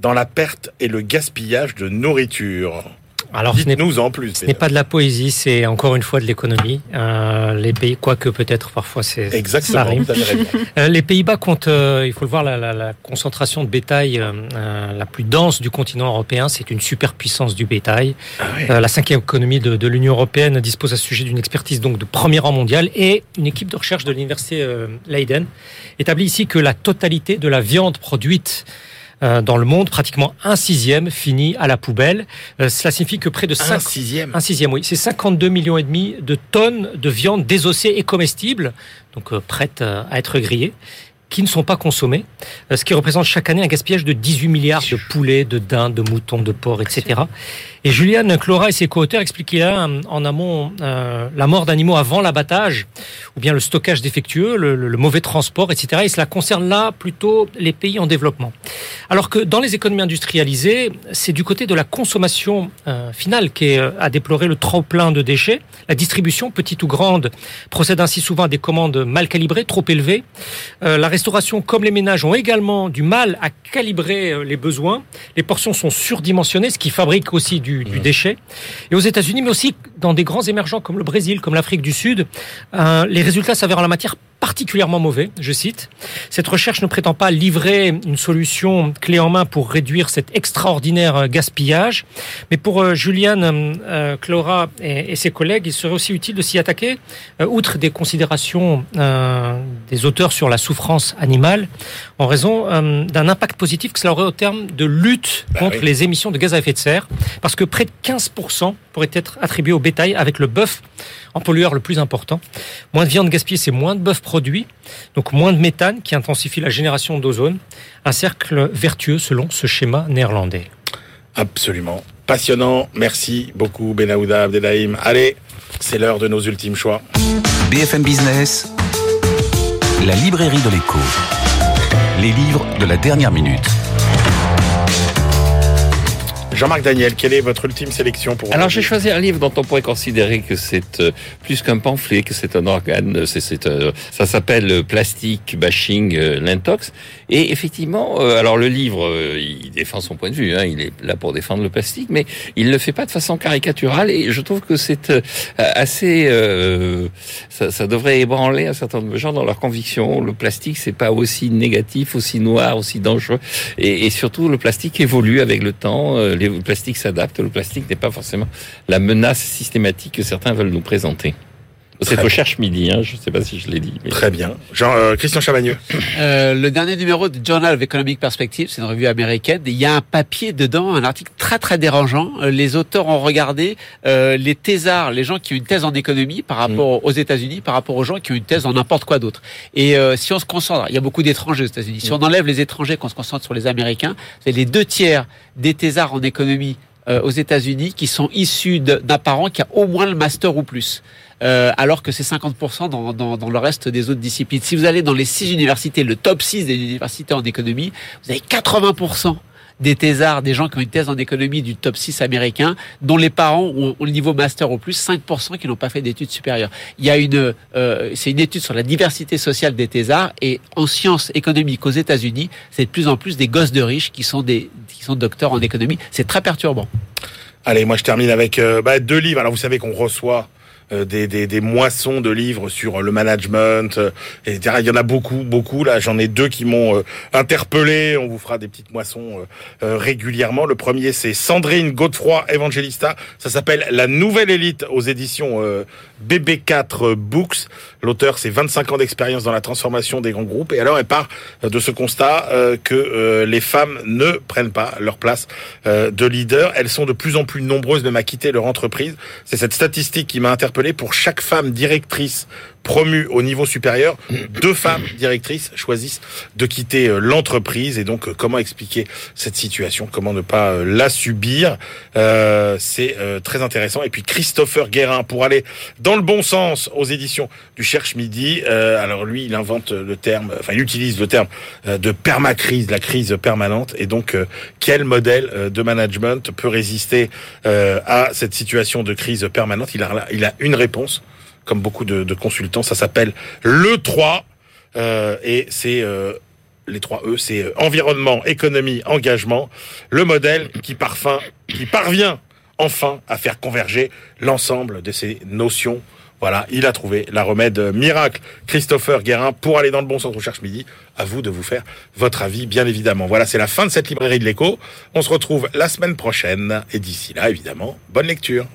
dans la perte et le gaspillage de nourriture. Alors, ce n'est nous en plus. Ce n'est pas de la poésie, c'est encore une fois de l'économie. Euh, les pays, quoique peut-être parfois c'est exactement. Ça euh, les Pays-Bas comptent, euh, il faut le voir, la, la, la concentration de bétail la plus dense du continent européen. C'est une superpuissance du bétail. Ah la cinquième économie de, de l'Union européenne dispose à ce sujet d'une expertise donc de premier rang mondial et une équipe de recherche de l'université Leiden établit ici que la totalité de la viande produite dans le monde, pratiquement un sixième finit à la poubelle. Euh, cela signifie que près de 5... Un sixième Un sixième, oui. C'est 52 millions et demi de tonnes de viande désossée et comestible, donc euh, prête à être grillée qui ne sont pas consommés, ce qui représente chaque année un gaspillage de 18 milliards de poulets, de dindes, de moutons, de porcs, etc. Et Juliane Clora et ses co-auteurs expliquaient en amont euh, la mort d'animaux avant l'abattage, ou bien le stockage défectueux, le, mauvais transport, etc. Et cela concerne là plutôt les pays en développement. Alors que dans les économies industrialisées, c'est du côté de la consommation euh, finale qu'est euh, à déplorer le trop plein de déchets. La distribution, petite ou grande, procède ainsi souvent à des commandes mal calibrées, trop élevées. la restauration, comme les ménages, ont également du mal à calibrer les besoins. Les portions sont surdimensionnées, ce qui fabrique aussi du, du déchet. Et aux États-Unis, mais aussi dans des grands émergents comme le Brésil, comme l'Afrique du Sud, euh, les résultats s'avèrent en la matière particulièrement mauvais, je cite. Cette recherche ne prétend pas livrer une solution clé en main pour réduire cet extraordinaire euh, gaspillage, mais pour euh, Juliane euh, Clora et, ses collègues, il serait aussi utile de s'y attaquer, outre des considérations des auteurs sur la souffrance animale, en raison d'un impact positif que cela aurait au terme de lutte bah contre les émissions de gaz à effet de serre, parce que près de 15% pourraient être attribués au bétail avec le bœuf en pollueur le plus important. Moins de viande gaspillée, c'est moins de bœuf produit, donc moins de méthane qui intensifie la génération d'ozone. Un cercle vertueux selon ce schéma néerlandais. Absolument. Passionnant. Merci beaucoup, Benahouda Abdelhaim. Allez, c'est l'heure de nos ultimes choix. BFM Business, la librairie de l'écho. Les livres de la dernière minute. Jean-Marc Daniel, quelle est votre ultime sélection pour Alors j'ai choisi un livre dont on pourrait considérer que c'est euh, plus qu'un pamphlet, que c'est un organe. C'est, euh, ça s'appelle Plastique Bashing euh, Lintox. Et effectivement, alors le livre, il défend son point de vue. Hein, il est là pour défendre le plastique, mais il le fait pas de façon caricaturale. Et je trouve que c'est assez. Ça, ça, devrait ébranler un certain nombre de gens dans leur conviction. Le plastique, c'est pas aussi négatif, aussi noir, aussi dangereux. Et, et surtout, le plastique évolue avec le temps. Les le plastique s'adapte. Le plastique n'est pas forcément la menace systématique que certains veulent nous présenter. C'est Très au Cherche Midi, hein, je ne sais pas si je l'ai dit. mais- Très bien. Jean, euh, Christian Chavagneux. Euh, le dernier numéro de Journal of Economic Perspective, c'est une revue américaine. Il y a un papier dedans, un article très très dérangeant. Euh, Les auteurs ont regardé euh, les thésards, les gens qui ont une thèse en économie par rapport aux États-Unis, par rapport aux gens qui ont une thèse en n'importe quoi d'autre. Et euh, si on se concentre, il y a beaucoup d'étrangers aux États-Unis. Si on enlève les étrangers, qu'on se concentre sur les Américains, c'est les deux tiers des thésards en économie euh, aux États-Unis qui sont issus d'un parent qui a au moins le master ou plus. Euh, alors que c'est 50% dans, dans, dans le reste des autres disciplines. Si vous allez dans les six universités, le top 6 des universités en économie, vous avez 80% des thésards, des gens qui ont une thèse en économie du top 6 américain, dont les parents ont, ont le niveau master au plus, 5% qui n'ont pas fait d'études supérieures. Il y a une, euh, c'est une étude sur la diversité sociale des thésards et en sciences économiques aux États-Unis, c'est de plus en plus des gosses de riches qui sont des, qui sont docteurs en économie. C'est très perturbant. Allez, moi je termine avec euh, bah, deux livres. Alors vous savez qu'on reçoit des, des, des moissons de livres sur le management, euh, etc. Il y en a beaucoup, beaucoup. Là, j'en ai deux qui m'ont euh, interpellé. On vous fera des petites moissons euh, euh, régulièrement. Le premier, c'est Sandrine Godefroy Evangelista. Ça s'appelle La Nouvelle Élite aux éditions euh, BB4 Books. L'auteur, c'est 25 ans d'expérience dans la transformation des grands groupes. Et alors, elle part euh, de ce constat euh, que euh, les femmes ne prennent pas leur place euh, de leader. Elles sont de plus en plus nombreuses même à quitter leur entreprise. C'est cette statistique qui m'a interpellé. Pour chaque femme directrice promue au niveau supérieur, deux femmes directrices choisissent de quitter euh, l'entreprise. Et donc, euh, comment expliquer cette situation? Comment ne pas euh, la subir? Euh, C'est euh, très intéressant. Et puis, Christopher Guérin, pour aller dans le bon sens aux éditions du Cherche Midi. Alors lui, il invente le terme, enfin il utilise le terme de permacrise, la crise permanente. Et donc, quel modèle de management peut résister à cette situation de crise permanente? Il a, il a une réponse, comme beaucoup de, consultants. Ça s'appelle le 3 euh, et c'est euh, les trois E, c'est euh, environnement, économie, engagement. Le modèle qui parfum, qui parvient enfin à faire converger l'ensemble de ces notions. Voilà, il a trouvé la remède miracle. Christopher Guérin, pour aller dans le bon sens, recherche midi. À vous de vous faire votre avis, bien évidemment. Voilà, c'est la fin de cette librairie de l'écho. On se retrouve la semaine prochaine. Et d'ici là, évidemment, bonne lecture.